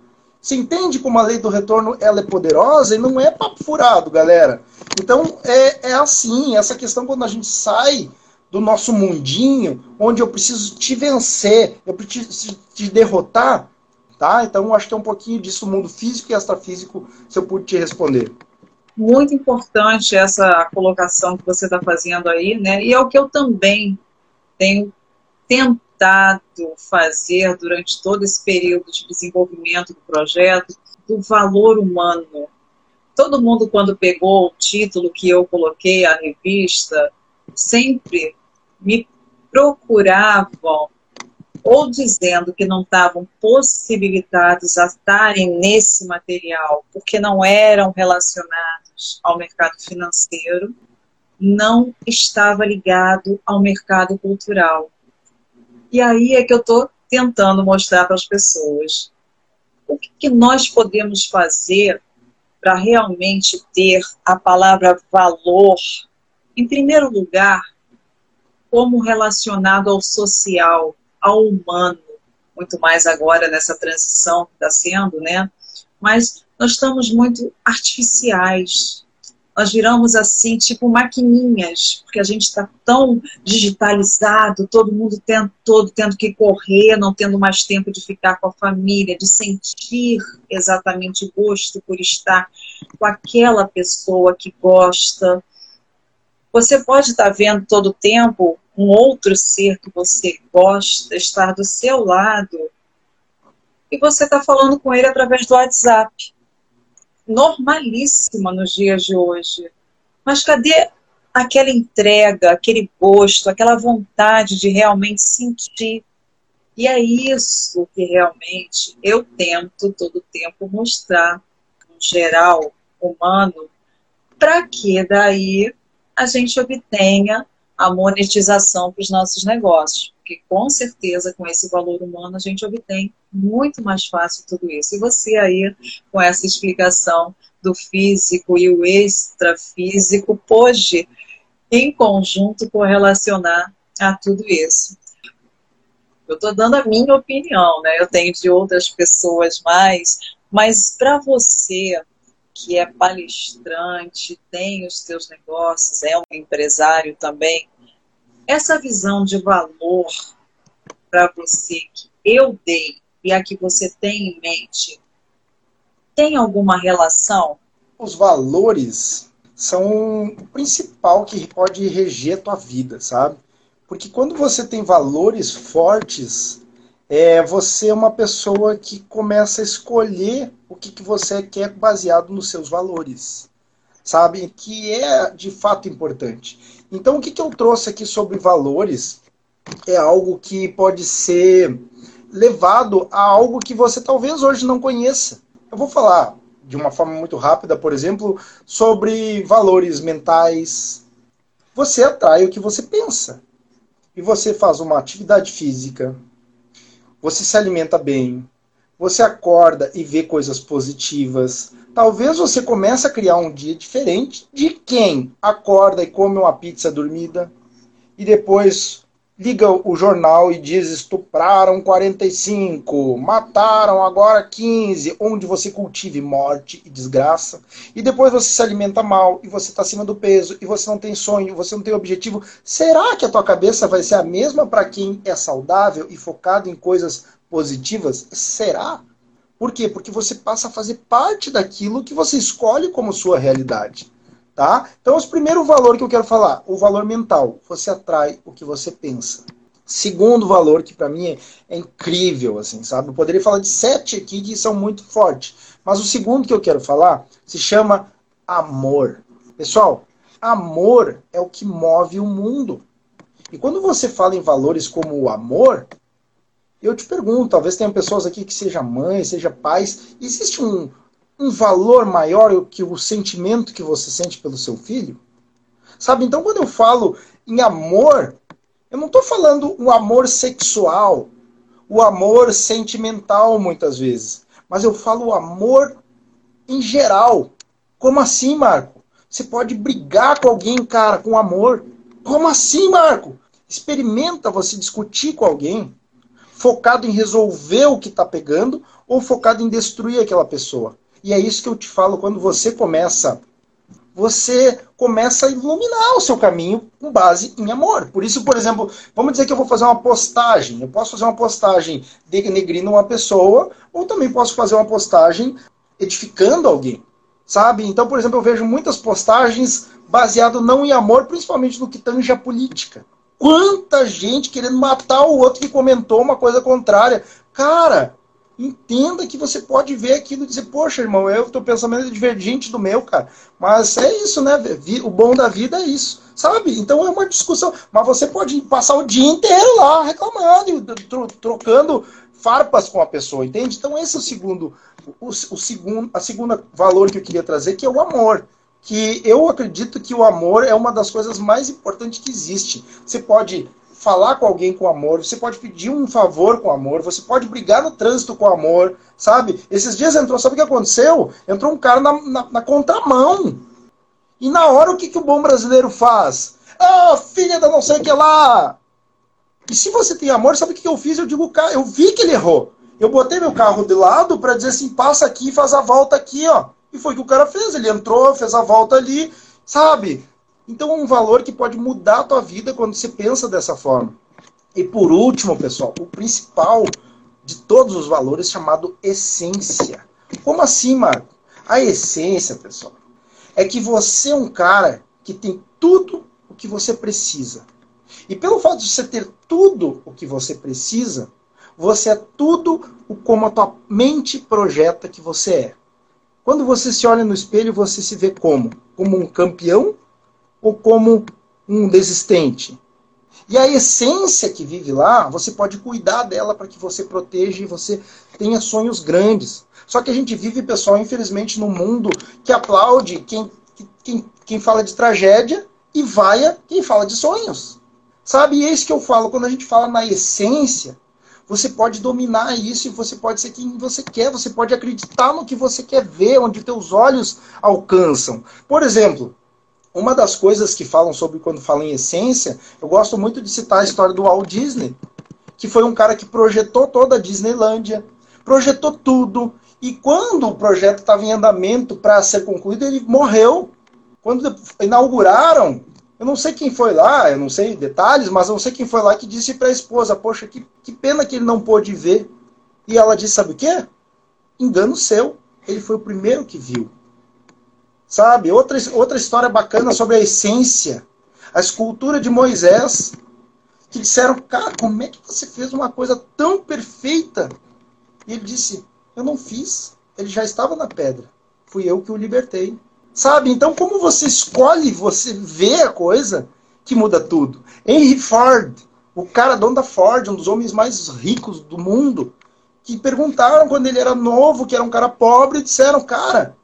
[SPEAKER 2] Você entende como a lei do retorno ela é poderosa e não é papo furado, galera. Então é, é assim, essa questão quando a gente sai do nosso mundinho, onde eu preciso te vencer, eu preciso te derrotar, Tá? Então, acho que é um pouquinho disso, mundo físico e extrafísico, se eu pude te responder.
[SPEAKER 1] Muito importante essa colocação que você está fazendo aí, né? E é o que eu também tenho tentado fazer durante todo esse período de desenvolvimento do projeto, do valor humano. Todo mundo, quando pegou o título que eu coloquei, a revista, sempre me procuravam ou dizendo que não estavam possibilitados a estarem nesse material porque não eram relacionados ao mercado financeiro, não estava ligado ao mercado cultural. E aí é que eu estou tentando mostrar para as pessoas o que, que nós podemos fazer para realmente ter a palavra valor, em primeiro lugar, como relacionado ao social, ao humano, muito mais agora nessa transição que está sendo, né? Mas nós estamos muito artificiais, nós viramos assim, tipo maquininhas, porque a gente está tão digitalizado, todo mundo tendo, todo tendo que correr, não tendo mais tempo de ficar com a família, de sentir exatamente o gosto por estar com aquela pessoa que gosta. Você pode estar tá vendo todo o tempo um outro ser que você gosta estar do seu lado e você está falando com ele através do WhatsApp normalíssima nos dias de hoje. Mas cadê aquela entrega, aquele gosto, aquela vontade de realmente sentir? E é isso que realmente eu tento todo o tempo mostrar, no geral, humano, para que daí a gente obtenha a monetização para os nossos negócios. Porque com certeza com esse valor humano a gente obtém muito mais fácil tudo isso. E você aí, com essa explicação do físico e o extrafísico, pode, em conjunto, correlacionar a tudo isso. Eu estou dando a minha opinião, né? Eu tenho de outras pessoas mais, mas para você que é palestrante, tem os seus negócios, é um empresário também, essa visão de valor para você que eu dei e a que você tem em mente, tem alguma relação?
[SPEAKER 2] Os valores são o principal que pode reger a tua vida, sabe? Porque quando você tem valores fortes, é, você é uma pessoa que começa a escolher o que, que você quer baseado nos seus valores, sabe? Que é de fato importante. Então, o que, que eu trouxe aqui sobre valores é algo que pode ser levado a algo que você talvez hoje não conheça. Eu vou falar de uma forma muito rápida, por exemplo, sobre valores mentais. Você atrai o que você pensa. E você faz uma atividade física, você se alimenta bem, você acorda e vê coisas positivas. Talvez você comece a criar um dia diferente de quem acorda e come uma pizza dormida e depois liga o jornal e diz estupraram 45, mataram agora 15, onde você cultive morte e desgraça, e depois você se alimenta mal, e você está acima do peso, e você não tem sonho, você não tem objetivo. Será que a tua cabeça vai ser a mesma para quem é saudável e focado em coisas positivas? Será? Por quê? Porque você passa a fazer parte daquilo que você escolhe como sua realidade. Tá? Então, esse primeiro valor que eu quero falar, o valor mental. Você atrai o que você pensa. Segundo valor, que para mim é, é, incrível, assim, sabe? Eu poderia falar de sete aqui que são muito fortes. Mas o segundo que eu quero falar se chama amor. Pessoal, amor é o que move o mundo. E quando você fala em valores como o amor, eu te pergunto, talvez tenham pessoas aqui que seja mãe, seja pais, existe um, um valor maior que o sentimento que você sente pelo seu filho? Sabe, então quando eu falo em amor, eu não estou falando o amor sexual, o amor sentimental muitas vezes, mas eu falo o amor em geral. Como assim, Marco? Você pode brigar com alguém, cara, com amor. Como assim, Marco? Experimenta você discutir com alguém focado em resolver o que está pegando ou focado em destruir aquela pessoa. E é isso que eu te falo quando você começa você começa a iluminar o seu caminho com base em amor. Por isso, por exemplo, vamos dizer que eu vou fazer uma postagem. Eu posso fazer uma postagem denegrindo uma pessoa, ou também posso fazer uma postagem edificando alguém. Sabe? Então, por exemplo, eu vejo muitas postagens baseado não em amor, principalmente no que tange a política. Quanta gente querendo matar o outro que comentou uma coisa contrária. Cara, entenda que você pode ver aquilo e dizer, poxa, irmão, eu teu pensamento é divergente do meu, cara. Mas é isso, né? O bom da vida é isso. Sabe? Então é uma discussão. Mas você pode passar o dia inteiro lá reclamando, trocando farpas com a pessoa, entende? Então esse é o segundo, o, o segundo, a segunda valor que eu queria trazer, que é o amor que eu acredito que o amor é uma das coisas mais importantes que existe. Você pode falar com alguém com amor, você pode pedir um favor com amor, você pode brigar no trânsito com amor, sabe? Esses dias entrou, sabe o que aconteceu? Entrou um cara na, na, na contramão. E na hora o que, que o bom brasileiro faz? Ah, filha da não sei o que lá! E se você tem amor, sabe o que eu fiz? Eu digo, eu vi que ele errou. Eu botei meu carro de lado para dizer assim, passa aqui e faz a volta aqui, ó. E foi o que o cara fez. Ele entrou, fez a volta ali, sabe? Então é um valor que pode mudar a tua vida quando você pensa dessa forma. E por último, pessoal, o principal de todos os valores chamado essência. Como assim, Marco? A essência, pessoal, é que você é um cara que tem tudo o que você precisa. E pelo fato de você ter tudo o que você precisa, você é tudo o como a tua mente projeta que você é. Quando você se olha no espelho, você se vê como? Como um campeão ou como um desistente? E a essência que vive lá, você pode cuidar dela para que você proteja e você tenha sonhos grandes. Só que a gente vive, pessoal, infelizmente, num mundo que aplaude quem, quem, quem fala de tragédia e vaia quem fala de sonhos. Sabe? E é isso que eu falo. Quando a gente fala na essência, você pode dominar isso e você pode ser quem você quer, você pode acreditar no que você quer ver, onde teus olhos alcançam. Por exemplo, uma das coisas que falam sobre quando falam em essência, eu gosto muito de citar a história do Walt Disney, que foi um cara que projetou toda a Disneylândia, projetou tudo, e quando o projeto estava em andamento para ser concluído, ele morreu. Quando inauguraram, eu não sei quem foi lá, eu não sei detalhes, mas eu não sei quem foi lá que disse para a esposa: Poxa, que, que pena que ele não pôde ver. E ela disse: Sabe o quê? Engano seu. Ele foi o primeiro que viu. Sabe? Outra, outra história bacana sobre a essência. A escultura de Moisés. Que disseram: Cara, como é que você fez uma coisa tão perfeita? E ele disse: Eu não fiz. Ele já estava na pedra. Fui eu que o libertei. Sabe? Então, como você escolhe, você vê a coisa que muda tudo. Henry Ford, o cara dono da Ford, um dos homens mais ricos do mundo, que perguntaram quando ele era novo, que era um cara pobre, e disseram: Cara,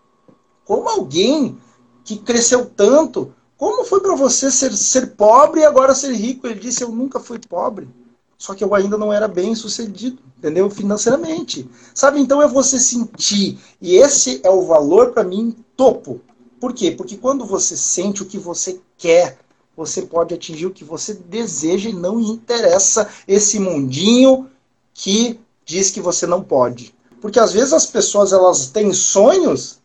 [SPEAKER 2] como alguém que cresceu tanto, como foi para você ser, ser pobre e agora ser rico? Ele disse: Eu nunca fui pobre, só que eu ainda não era bem sucedido, entendeu? Financeiramente. Sabe? Então é você sentir, e esse é o valor para mim topo por quê? Porque quando você sente o que você quer, você pode atingir o que você deseja e não interessa esse mundinho que diz que você não pode. Porque às vezes as pessoas elas têm sonhos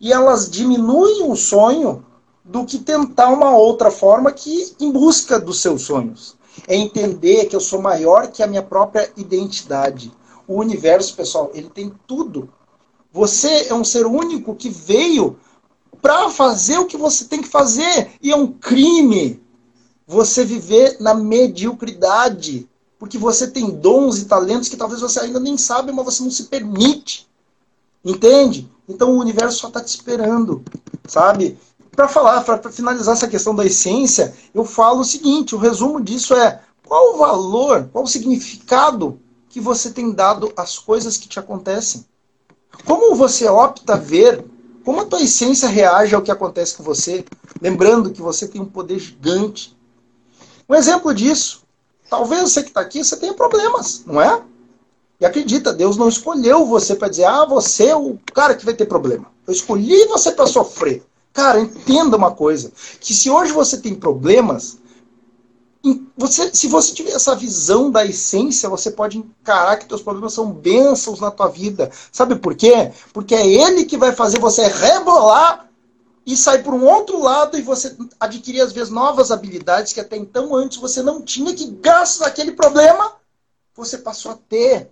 [SPEAKER 2] e elas diminuem o sonho do que tentar uma outra forma que em busca dos seus sonhos. É entender que eu sou maior que a minha própria identidade. O universo, pessoal, ele tem tudo. Você é um ser único que veio para fazer o que você tem que fazer. E é um crime você viver na mediocridade. Porque você tem dons e talentos que talvez você ainda nem sabe, mas você não se permite. Entende? Então o universo só está te esperando, sabe? Para falar, para finalizar essa questão da essência, eu falo o seguinte: o resumo disso é qual o valor, qual o significado que você tem dado às coisas que te acontecem? Como você opta ver como a tua essência reage ao que acontece com você? Lembrando que você tem um poder gigante. Um exemplo disso, talvez você que está aqui, você tenha problemas, não é? E acredita, Deus não escolheu você para dizer, ah, você é o cara que vai ter problema. Eu escolhi você para sofrer. Cara, entenda uma coisa, que se hoje você tem problemas, você, se você tiver essa visão da essência, você pode encarar que teus problemas são bênçãos na tua vida. Sabe por quê? Porque é ele que vai fazer você rebolar e sair por um outro lado e você adquirir, às vezes, novas habilidades que até então antes você não tinha, que graças àquele problema você passou a ter.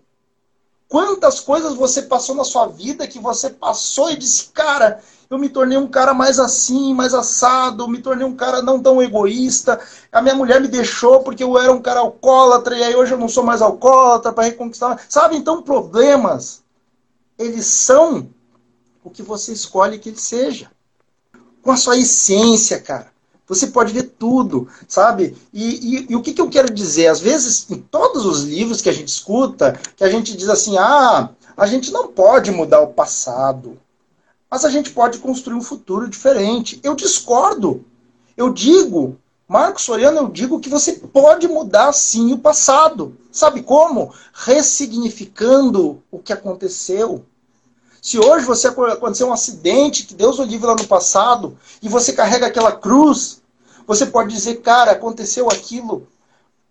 [SPEAKER 2] Quantas coisas você passou na sua vida que você passou e disse, cara, eu me tornei um cara mais assim, mais assado, me tornei um cara não tão egoísta. A minha mulher me deixou porque eu era um cara alcoólatra e aí hoje eu não sou mais alcoólatra para reconquistar. Sabe? Então, problemas, eles são o que você escolhe que ele seja com a sua essência, cara. Você pode ver tudo, sabe? E, e, e, o que, que eu quero dizer? Às vezes, em todos os livros que a gente escuta, que a gente diz assim: ah, a gente não pode mudar o passado, mas a gente pode construir um futuro diferente. Eu discordo. Eu digo, Marcos Soriano, eu digo que você pode mudar sim o passado. Sabe como? Ressignificando o que aconteceu. Se hoje você aconteceu um acidente, que Deus o livre lá no passado, e você carrega aquela cruz, você pode dizer, cara, aconteceu aquilo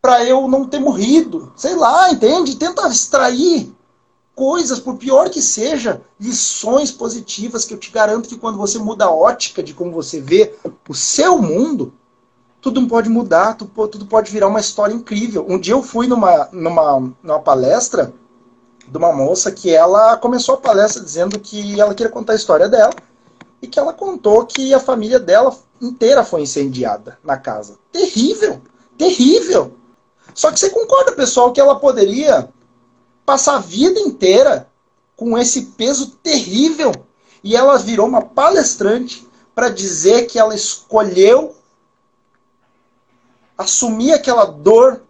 [SPEAKER 2] para eu não ter morrido. Sei lá, entende? Tenta extrair coisas, por pior que seja, lições positivas que eu te garanto que quando você muda a ótica de como você vê o seu mundo, tudo pode mudar, tudo pode virar uma história incrível. Um dia eu fui numa, numa, numa palestra de uma moça que ela começou a palestra dizendo que ela queria contar a história dela e que ela contou que a família dela inteira foi incendiada na casa. Terrível, terrível. Só que você concorda, pessoal, que ela poderia passar a vida inteira com esse peso terrível e ela virou uma palestrante para dizer que ela escolheu assumir aquela dor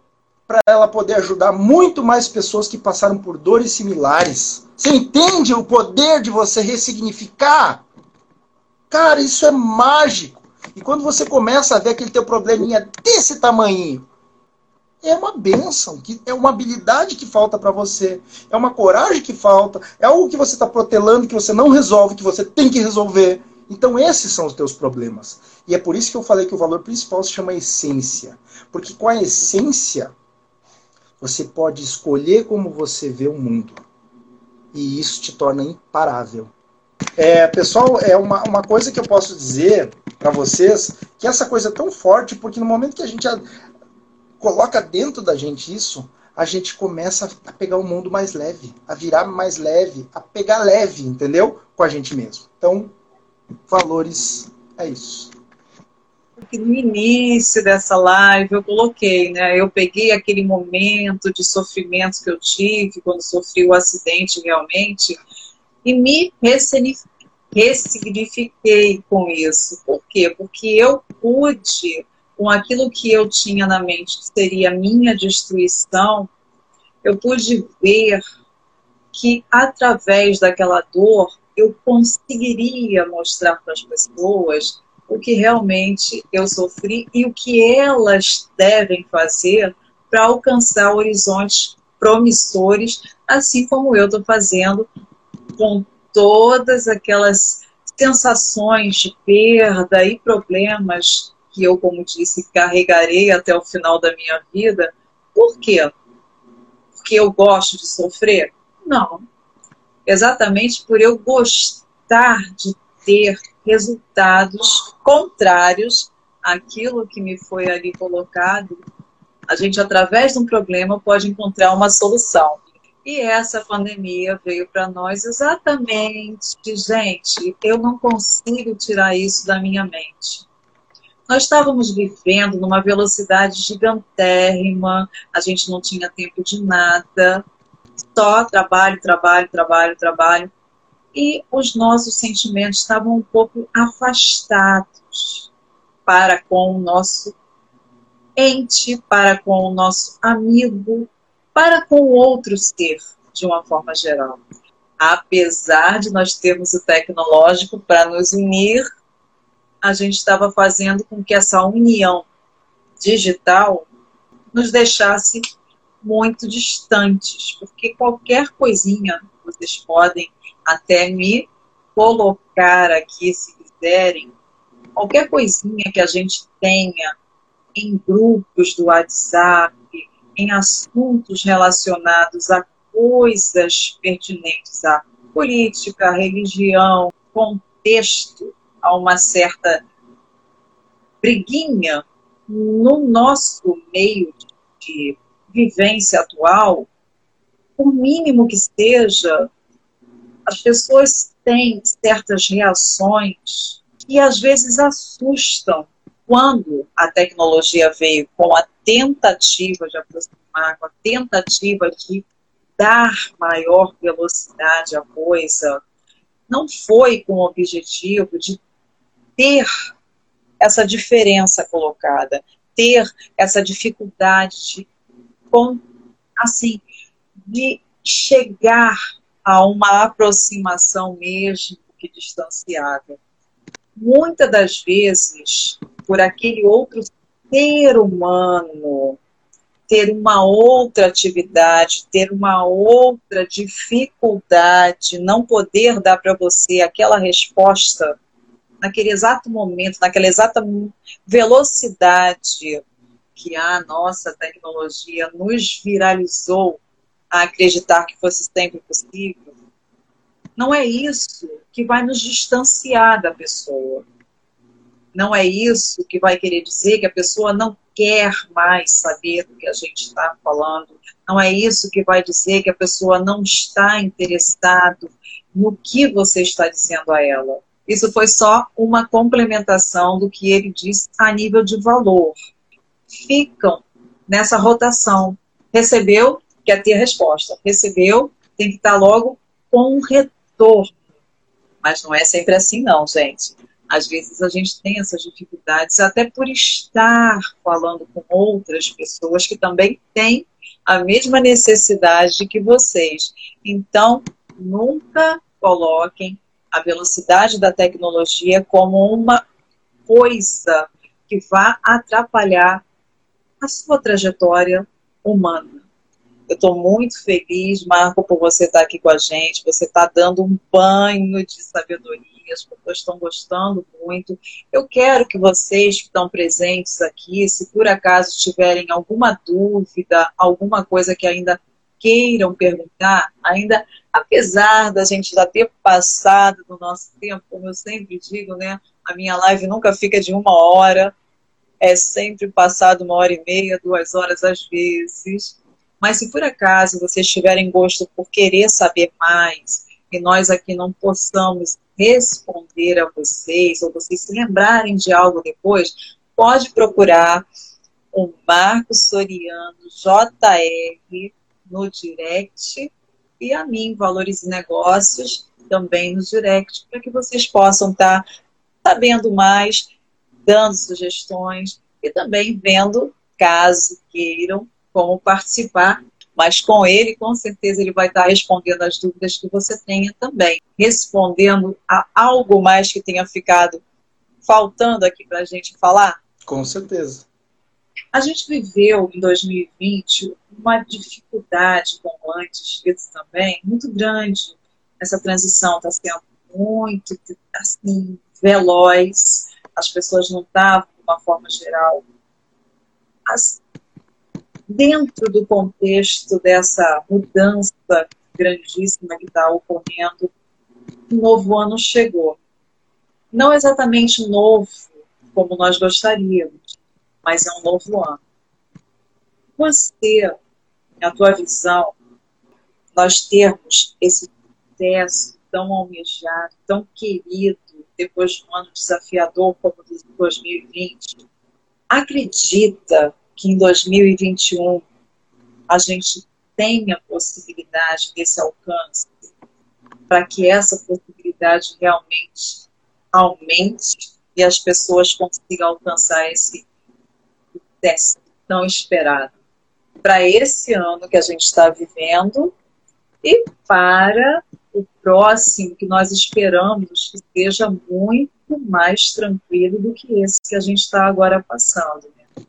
[SPEAKER 2] para ela poder ajudar muito mais pessoas que passaram por dores similares. Você entende o poder de você ressignificar? Cara, isso é mágico. E quando você começa a ver aquele teu probleminha desse tamanho, é uma benção, é uma habilidade que falta para você, é uma coragem que falta, é algo que você está protelando, que você não resolve, que você tem que resolver. Então esses são os teus problemas. E é por isso que eu falei que o valor principal se chama essência. Porque com a essência, você pode escolher como você vê o mundo. E isso te torna imparável. É, pessoal, é uma, uma coisa que eu posso dizer para vocês, que essa coisa é tão forte, porque no momento que a gente coloca dentro da gente isso, a gente começa a pegar o mundo mais leve, a virar mais leve, a pegar leve, entendeu? Com a gente mesmo. Então, valores é isso
[SPEAKER 1] no início dessa live eu coloquei, né? Eu peguei aquele momento de sofrimento que eu tive quando sofri o acidente realmente e me ressignifiquei com isso. Por quê? Porque eu pude, com aquilo que eu tinha na mente que seria a minha destruição, eu pude ver que através daquela dor eu conseguiria mostrar para as pessoas o que realmente eu sofri e o que elas devem fazer para alcançar horizontes promissores, assim como eu estou fazendo com todas aquelas sensações de perda e problemas que eu, como disse, carregarei até o final da minha vida. Por quê? Porque eu gosto de sofrer? Não. Exatamente por eu gostar de ter resultados contrários àquilo que me foi ali colocado, a gente, através de um problema, pode encontrar uma solução. E essa pandemia veio para nós exatamente, gente, eu não consigo tirar isso da minha mente. Nós estávamos vivendo numa velocidade gigantérrima, a gente não tinha tempo de nada, só trabalho, trabalho, trabalho, trabalho e os nossos sentimentos estavam um pouco afastados para com o nosso ente, para com o nosso amigo, para com o outro ser, de uma forma geral. Apesar de nós termos o tecnológico para nos unir, a gente estava fazendo com que essa união digital nos deixasse muito distantes, porque qualquer coisinha vocês podem até me colocar aqui, se quiserem, qualquer coisinha que a gente tenha em grupos do WhatsApp, em assuntos relacionados a coisas pertinentes à política, à religião, contexto, a uma certa briguinha no nosso meio de vivência atual, o mínimo que seja, as pessoas têm certas reações que às vezes assustam quando a tecnologia veio com a tentativa de aproximar, com a tentativa de dar maior velocidade à coisa, não foi com o objetivo de ter essa diferença colocada, ter essa dificuldade de, assim, de chegar a uma aproximação mesmo que distanciada. Muitas das vezes, por aquele outro ser humano ter uma outra atividade, ter uma outra dificuldade, não poder dar para você aquela resposta naquele exato momento, naquela exata velocidade que a nossa tecnologia nos viralizou a acreditar que fosse sempre possível, não é isso que vai nos distanciar da pessoa. Não é isso que vai querer dizer que a pessoa não quer mais saber do que a gente está falando. Não é isso que vai dizer que a pessoa não está interessado no que você está dizendo a ela. Isso foi só uma complementação do que ele disse a nível de valor. Ficam nessa rotação. Recebeu, quer ter resposta. Recebeu, tem que estar logo com um retorno. Mas não é sempre assim, não, gente. Às vezes a gente tem essas dificuldades, até por estar falando com outras pessoas que também têm a mesma necessidade que vocês. Então, nunca coloquem a velocidade da tecnologia como uma coisa que vá atrapalhar a sua trajetória humana. Eu estou muito feliz, Marco, por você estar aqui com a gente. Você está dando um banho de sabedoria, as pessoas estão gostando muito. Eu quero que vocês que estão presentes aqui, se por acaso tiverem alguma dúvida, alguma coisa que ainda queiram perguntar, ainda apesar da gente já ter passado do nosso tempo, como eu sempre digo, né? A minha live nunca fica de uma hora, é sempre passado uma hora e meia, duas horas às vezes. Mas se por acaso vocês tiverem gosto por querer saber mais e nós aqui não possamos responder a vocês ou vocês se lembrarem de algo depois, pode procurar o Marcos Soriano JR no direct e a mim, Valores e Negócios, também no direct, para que vocês possam estar sabendo mais, dando sugestões e também vendo, caso queiram, como participar. Mas com ele, com certeza, ele vai estar respondendo as dúvidas que você tenha também. Respondendo a algo mais que tenha ficado faltando aqui para a gente falar?
[SPEAKER 2] Com certeza.
[SPEAKER 1] A gente viveu em 2020 uma dificuldade, como antes dito também, muito grande. Essa transição está sendo muito assim, veloz, as pessoas não estavam, de uma forma geral, as, dentro do contexto dessa mudança grandíssima que está ocorrendo, o novo ano chegou. Não exatamente novo como nós gostaríamos, mas é um novo ano. Você, na tua visão, nós termos esse sucesso tão almejado, tão querido, depois de um ano desafiador como o de 2020, acredita que em 2021 a gente tenha possibilidade desse alcance, para que essa possibilidade realmente aumente e as pessoas consigam alcançar esse sucesso tão esperado para esse ano que a gente está vivendo e para o próximo que nós esperamos que seja muito mais tranquilo do que esse que a gente está agora passando. Né?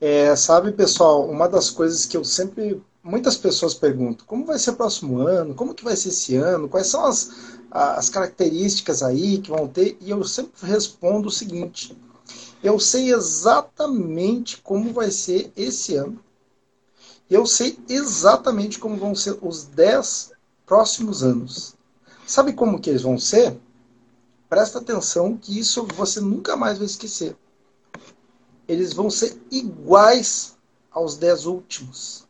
[SPEAKER 2] É, sabe, pessoal, uma das coisas que eu sempre muitas pessoas perguntam como vai ser o próximo ano, como que vai ser esse ano, quais são as, as características aí que vão ter, e eu sempre respondo o seguinte: eu sei exatamente como vai ser esse ano. Eu sei exatamente como vão ser os 10 próximos anos. Sabe como que eles vão ser? presta atenção que isso você nunca mais vai esquecer. Eles vão ser iguais aos dez últimos,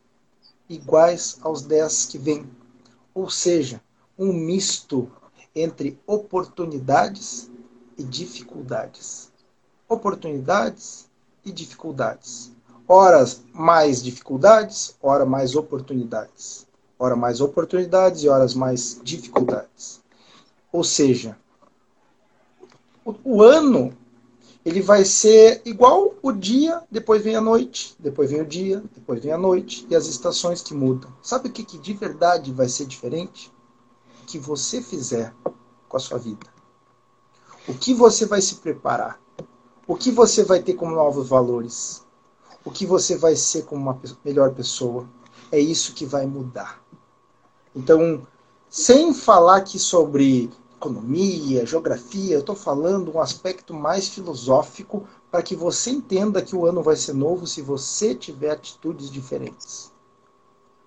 [SPEAKER 2] iguais aos dez que vêm. Ou seja, um misto entre oportunidades e dificuldades. Oportunidades e dificuldades. Horas mais dificuldades, ora mais oportunidades. Ora mais oportunidades e horas mais dificuldades. Ou seja, o, o ano ele vai ser igual o dia, depois vem a noite, depois vem o dia, depois vem a noite e as estações que mudam. Sabe o que, que de verdade vai ser diferente? O que você fizer com a sua vida. O que você vai se preparar? O que você vai ter como novos valores? O que você vai ser como uma melhor pessoa? É isso que vai mudar. Então, sem falar aqui sobre economia, geografia, eu estou falando um aspecto mais filosófico para que você entenda que o ano vai ser novo se você tiver atitudes diferentes.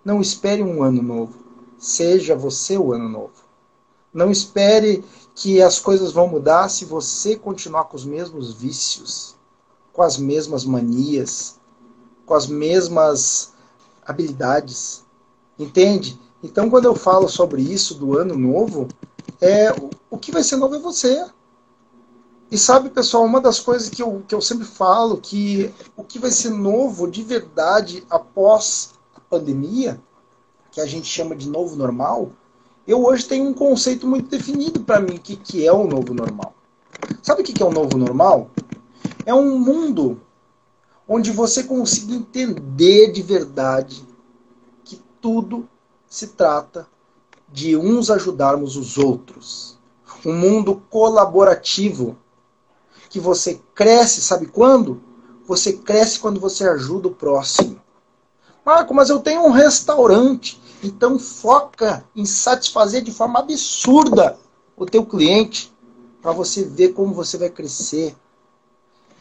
[SPEAKER 2] Não espere um ano novo. Seja você o ano novo. Não espere que as coisas vão mudar se você continuar com os mesmos vícios, com as mesmas manias, com as mesmas habilidades. Entende? Então, quando eu falo sobre isso do ano novo, é, o que vai ser novo é você. E sabe, pessoal, uma das coisas que eu, que eu sempre falo, que o que vai ser novo de verdade após a pandemia, que a gente chama de novo normal, eu hoje tenho um conceito muito definido para mim, que, que é o novo normal. Sabe o que é o novo normal? É um mundo onde você consiga entender de verdade que tudo se trata de uns ajudarmos os outros. Um mundo colaborativo. Que você cresce, sabe quando? Você cresce quando você ajuda o próximo. Marco, mas eu tenho um restaurante. Então foca em satisfazer de forma absurda o teu cliente para você ver como você vai crescer.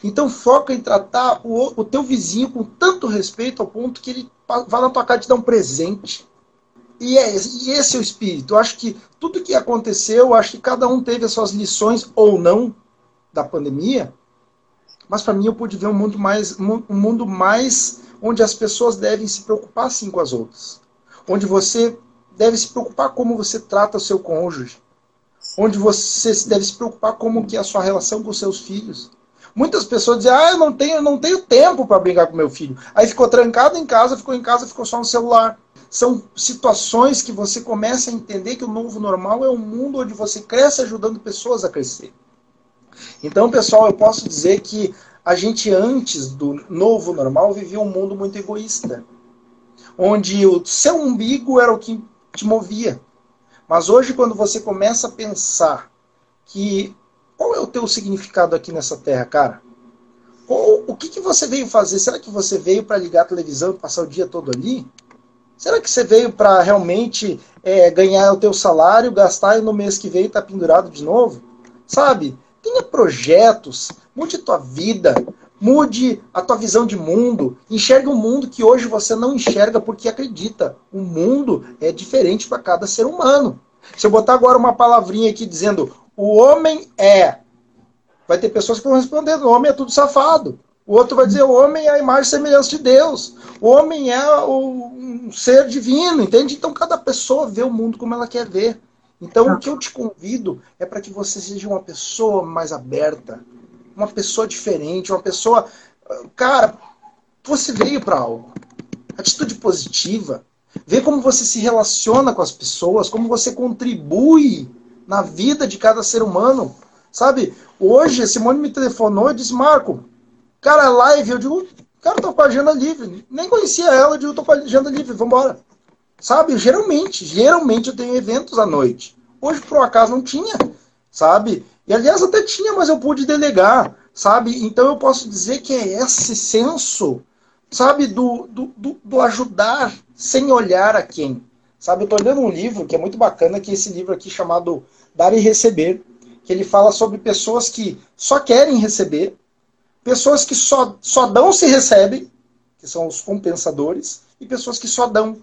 [SPEAKER 2] Então foca em tratar o, o teu vizinho com tanto respeito ao ponto que ele vai na tua casa te dar um presente. E, é, e esse é o espírito. Eu acho que tudo que aconteceu, acho que cada um teve as suas lições ou não da pandemia. Mas para mim eu pude ver um mundo mais um mundo mais onde as pessoas devem se preocupar sim com as outras. Onde você deve se preocupar como você trata o seu cônjuge. Onde você deve se preocupar como que é a sua relação com os seus filhos. Muitas pessoas dizem, ah, eu não tenho, não tenho tempo para brigar com meu filho. Aí ficou trancado em casa, ficou em casa, ficou só no celular são situações que você começa a entender que o novo normal é um mundo onde você cresce ajudando pessoas a crescer. Então, pessoal, eu posso dizer que a gente antes do novo normal vivia um mundo muito egoísta, onde o seu umbigo era o que te movia. Mas hoje, quando você começa a pensar que qual é o teu significado aqui nessa terra, cara? Qual, o que, que você veio fazer? Será que você veio para ligar a televisão e passar o dia todo ali? Será que você veio para realmente é, ganhar o teu salário, gastar e no mês que vem estar tá pendurado de novo? Sabe? Tenha projetos, mude a tua vida, mude a tua visão de mundo, enxergue um mundo que hoje você não enxerga porque acredita. O mundo é diferente para cada ser humano. Se eu botar agora uma palavrinha aqui dizendo o homem é, vai ter pessoas que vão responder, o homem é tudo safado. O outro vai dizer: o homem é a imagem e semelhança de Deus. O homem é um ser divino, entende? Então cada pessoa vê o mundo como ela quer ver. Então o que eu te convido é para que você seja uma pessoa mais aberta, uma pessoa diferente, uma pessoa. Cara, você veio para algo. Atitude positiva. Vê como você se relaciona com as pessoas, como você contribui na vida de cada ser humano. Sabe, hoje a Simone me telefonou e disse: Marco, Cara, live, eu digo, cara, tô com a agenda livre. Nem conhecia ela, eu digo, tô com a agenda livre, vambora. Sabe? Geralmente, geralmente eu tenho eventos à noite. Hoje, por acaso, não tinha, sabe? E aliás, até tinha, mas eu pude delegar, sabe? Então eu posso dizer que é esse senso, sabe, do, do, do, do ajudar sem olhar a quem. Sabe, eu tô lendo um livro que é muito bacana, que é esse livro aqui chamado Dar e Receber, que ele fala sobre pessoas que só querem receber, pessoas que só, só dão se recebem, que são os compensadores, e pessoas que só dão,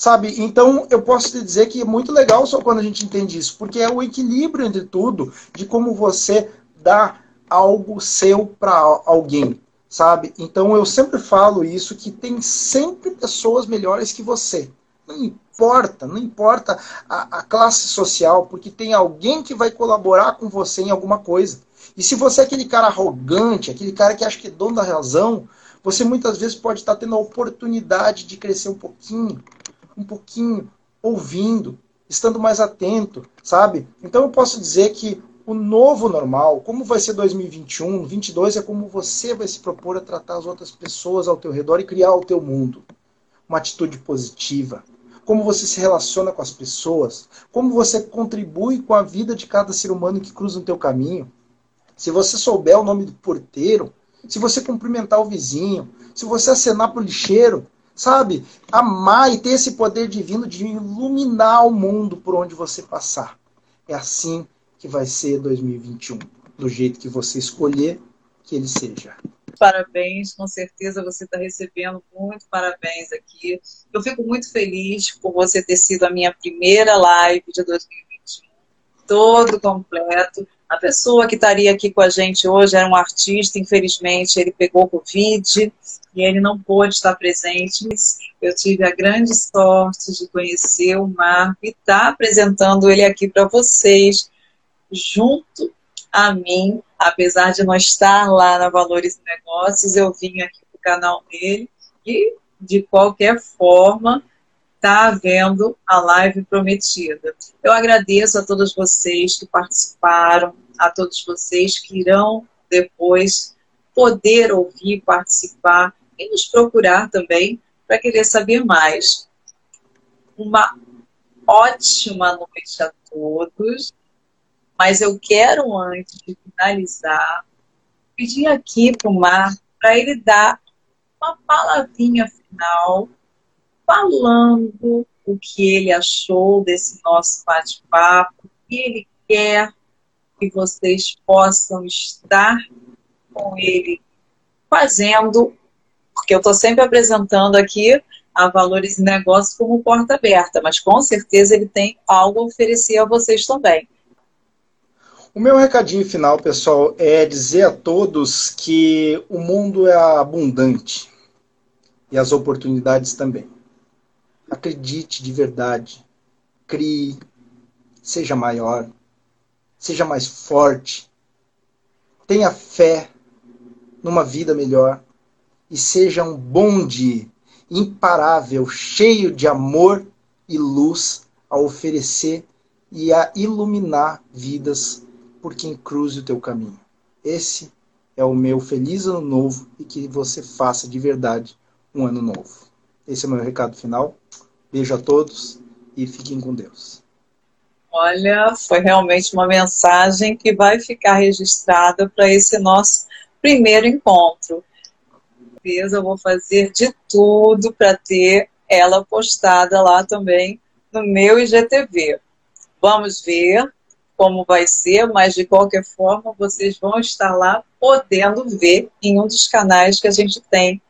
[SPEAKER 2] Sabe? Então, eu posso te dizer que é muito legal só quando a gente entende isso, porque é o equilíbrio entre tudo, de como você dá algo seu para alguém, sabe? Então, eu sempre falo isso, que tem sempre pessoas melhores que você. Não importa, não importa a, a classe social, porque tem alguém que vai colaborar com você em alguma coisa. E se você é aquele cara arrogante, aquele cara que acha que é dono da razão, você muitas vezes pode estar tendo a oportunidade de crescer um pouquinho, um pouquinho, ouvindo, estando mais atento, sabe? Então eu posso dizer que o novo normal, como vai ser 2021, 22 é como você vai se propor a tratar as outras pessoas ao teu redor e criar o teu mundo. Uma atitude positiva. Como você se relaciona com as pessoas, como você contribui com a vida de cada ser humano que cruza o teu caminho. Se você souber o nome do porteiro, se você cumprimentar o vizinho, se você acenar para o lixeiro, sabe? Amar e ter esse poder divino de iluminar o mundo por onde você passar. É assim que vai ser 2021, do jeito que você escolher que ele seja.
[SPEAKER 1] Parabéns, com certeza você está recebendo muito parabéns aqui. Eu fico muito feliz por você ter sido a minha primeira live de 2021, todo completo. A pessoa que estaria aqui com a gente hoje era um artista, infelizmente ele pegou Covid e ele não pôde estar presente. Eu tive a grande sorte de conhecer o Marco e estar tá apresentando ele aqui para vocês, junto a mim, apesar de não estar lá na Valores e Negócios, eu vim aqui para o canal dele e, de qualquer forma, está vendo a live prometida. Eu agradeço a todos vocês que participaram, a todos vocês que irão depois poder ouvir, participar e nos procurar também para querer saber mais. Uma ótima noite a todos, mas eu quero, antes de finalizar, pedir aqui para o Marco para ele dar uma palavrinha final falando o que ele achou desse nosso bate-papo, o que ele quer que vocês possam estar com ele fazendo, porque eu estou sempre apresentando aqui a Valores e Negócios como porta aberta, mas com certeza ele tem algo a oferecer a vocês também.
[SPEAKER 2] O meu recadinho final, pessoal, é dizer a todos que o mundo é abundante e as oportunidades também. Acredite de verdade. Crie. Seja maior. Seja mais forte. Tenha fé numa vida melhor. E seja um bonde imparável, cheio de amor e luz a oferecer e a iluminar vidas por quem cruze o teu caminho. Esse é o meu feliz ano novo e que você faça de verdade um ano novo. Esse é o meu recado final. Beijo a todos e fiquem com Deus.
[SPEAKER 1] Olha, foi realmente uma mensagem que vai ficar registrada para esse nosso primeiro encontro. Eu vou fazer de tudo para ter ela postada lá também no meu IGTV. Vamos ver como vai ser, mas de qualquer forma vocês vão estar lá podendo ver em um dos canais que a gente tem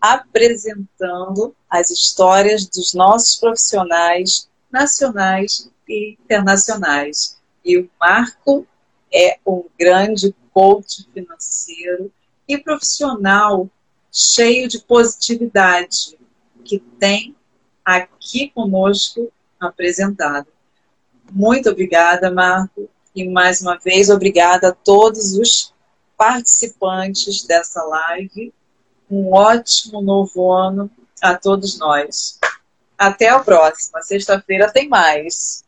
[SPEAKER 1] apresentando as histórias dos nossos profissionais nacionais e internacionais. E o Marco é um grande coach financeiro e profissional cheio de positividade que tem aqui conosco apresentado. Muito obrigada, Marco, e mais uma vez obrigada a todos os participantes dessa live um ótimo novo ano a todos nós. Até a próxima. Sexta-feira tem mais.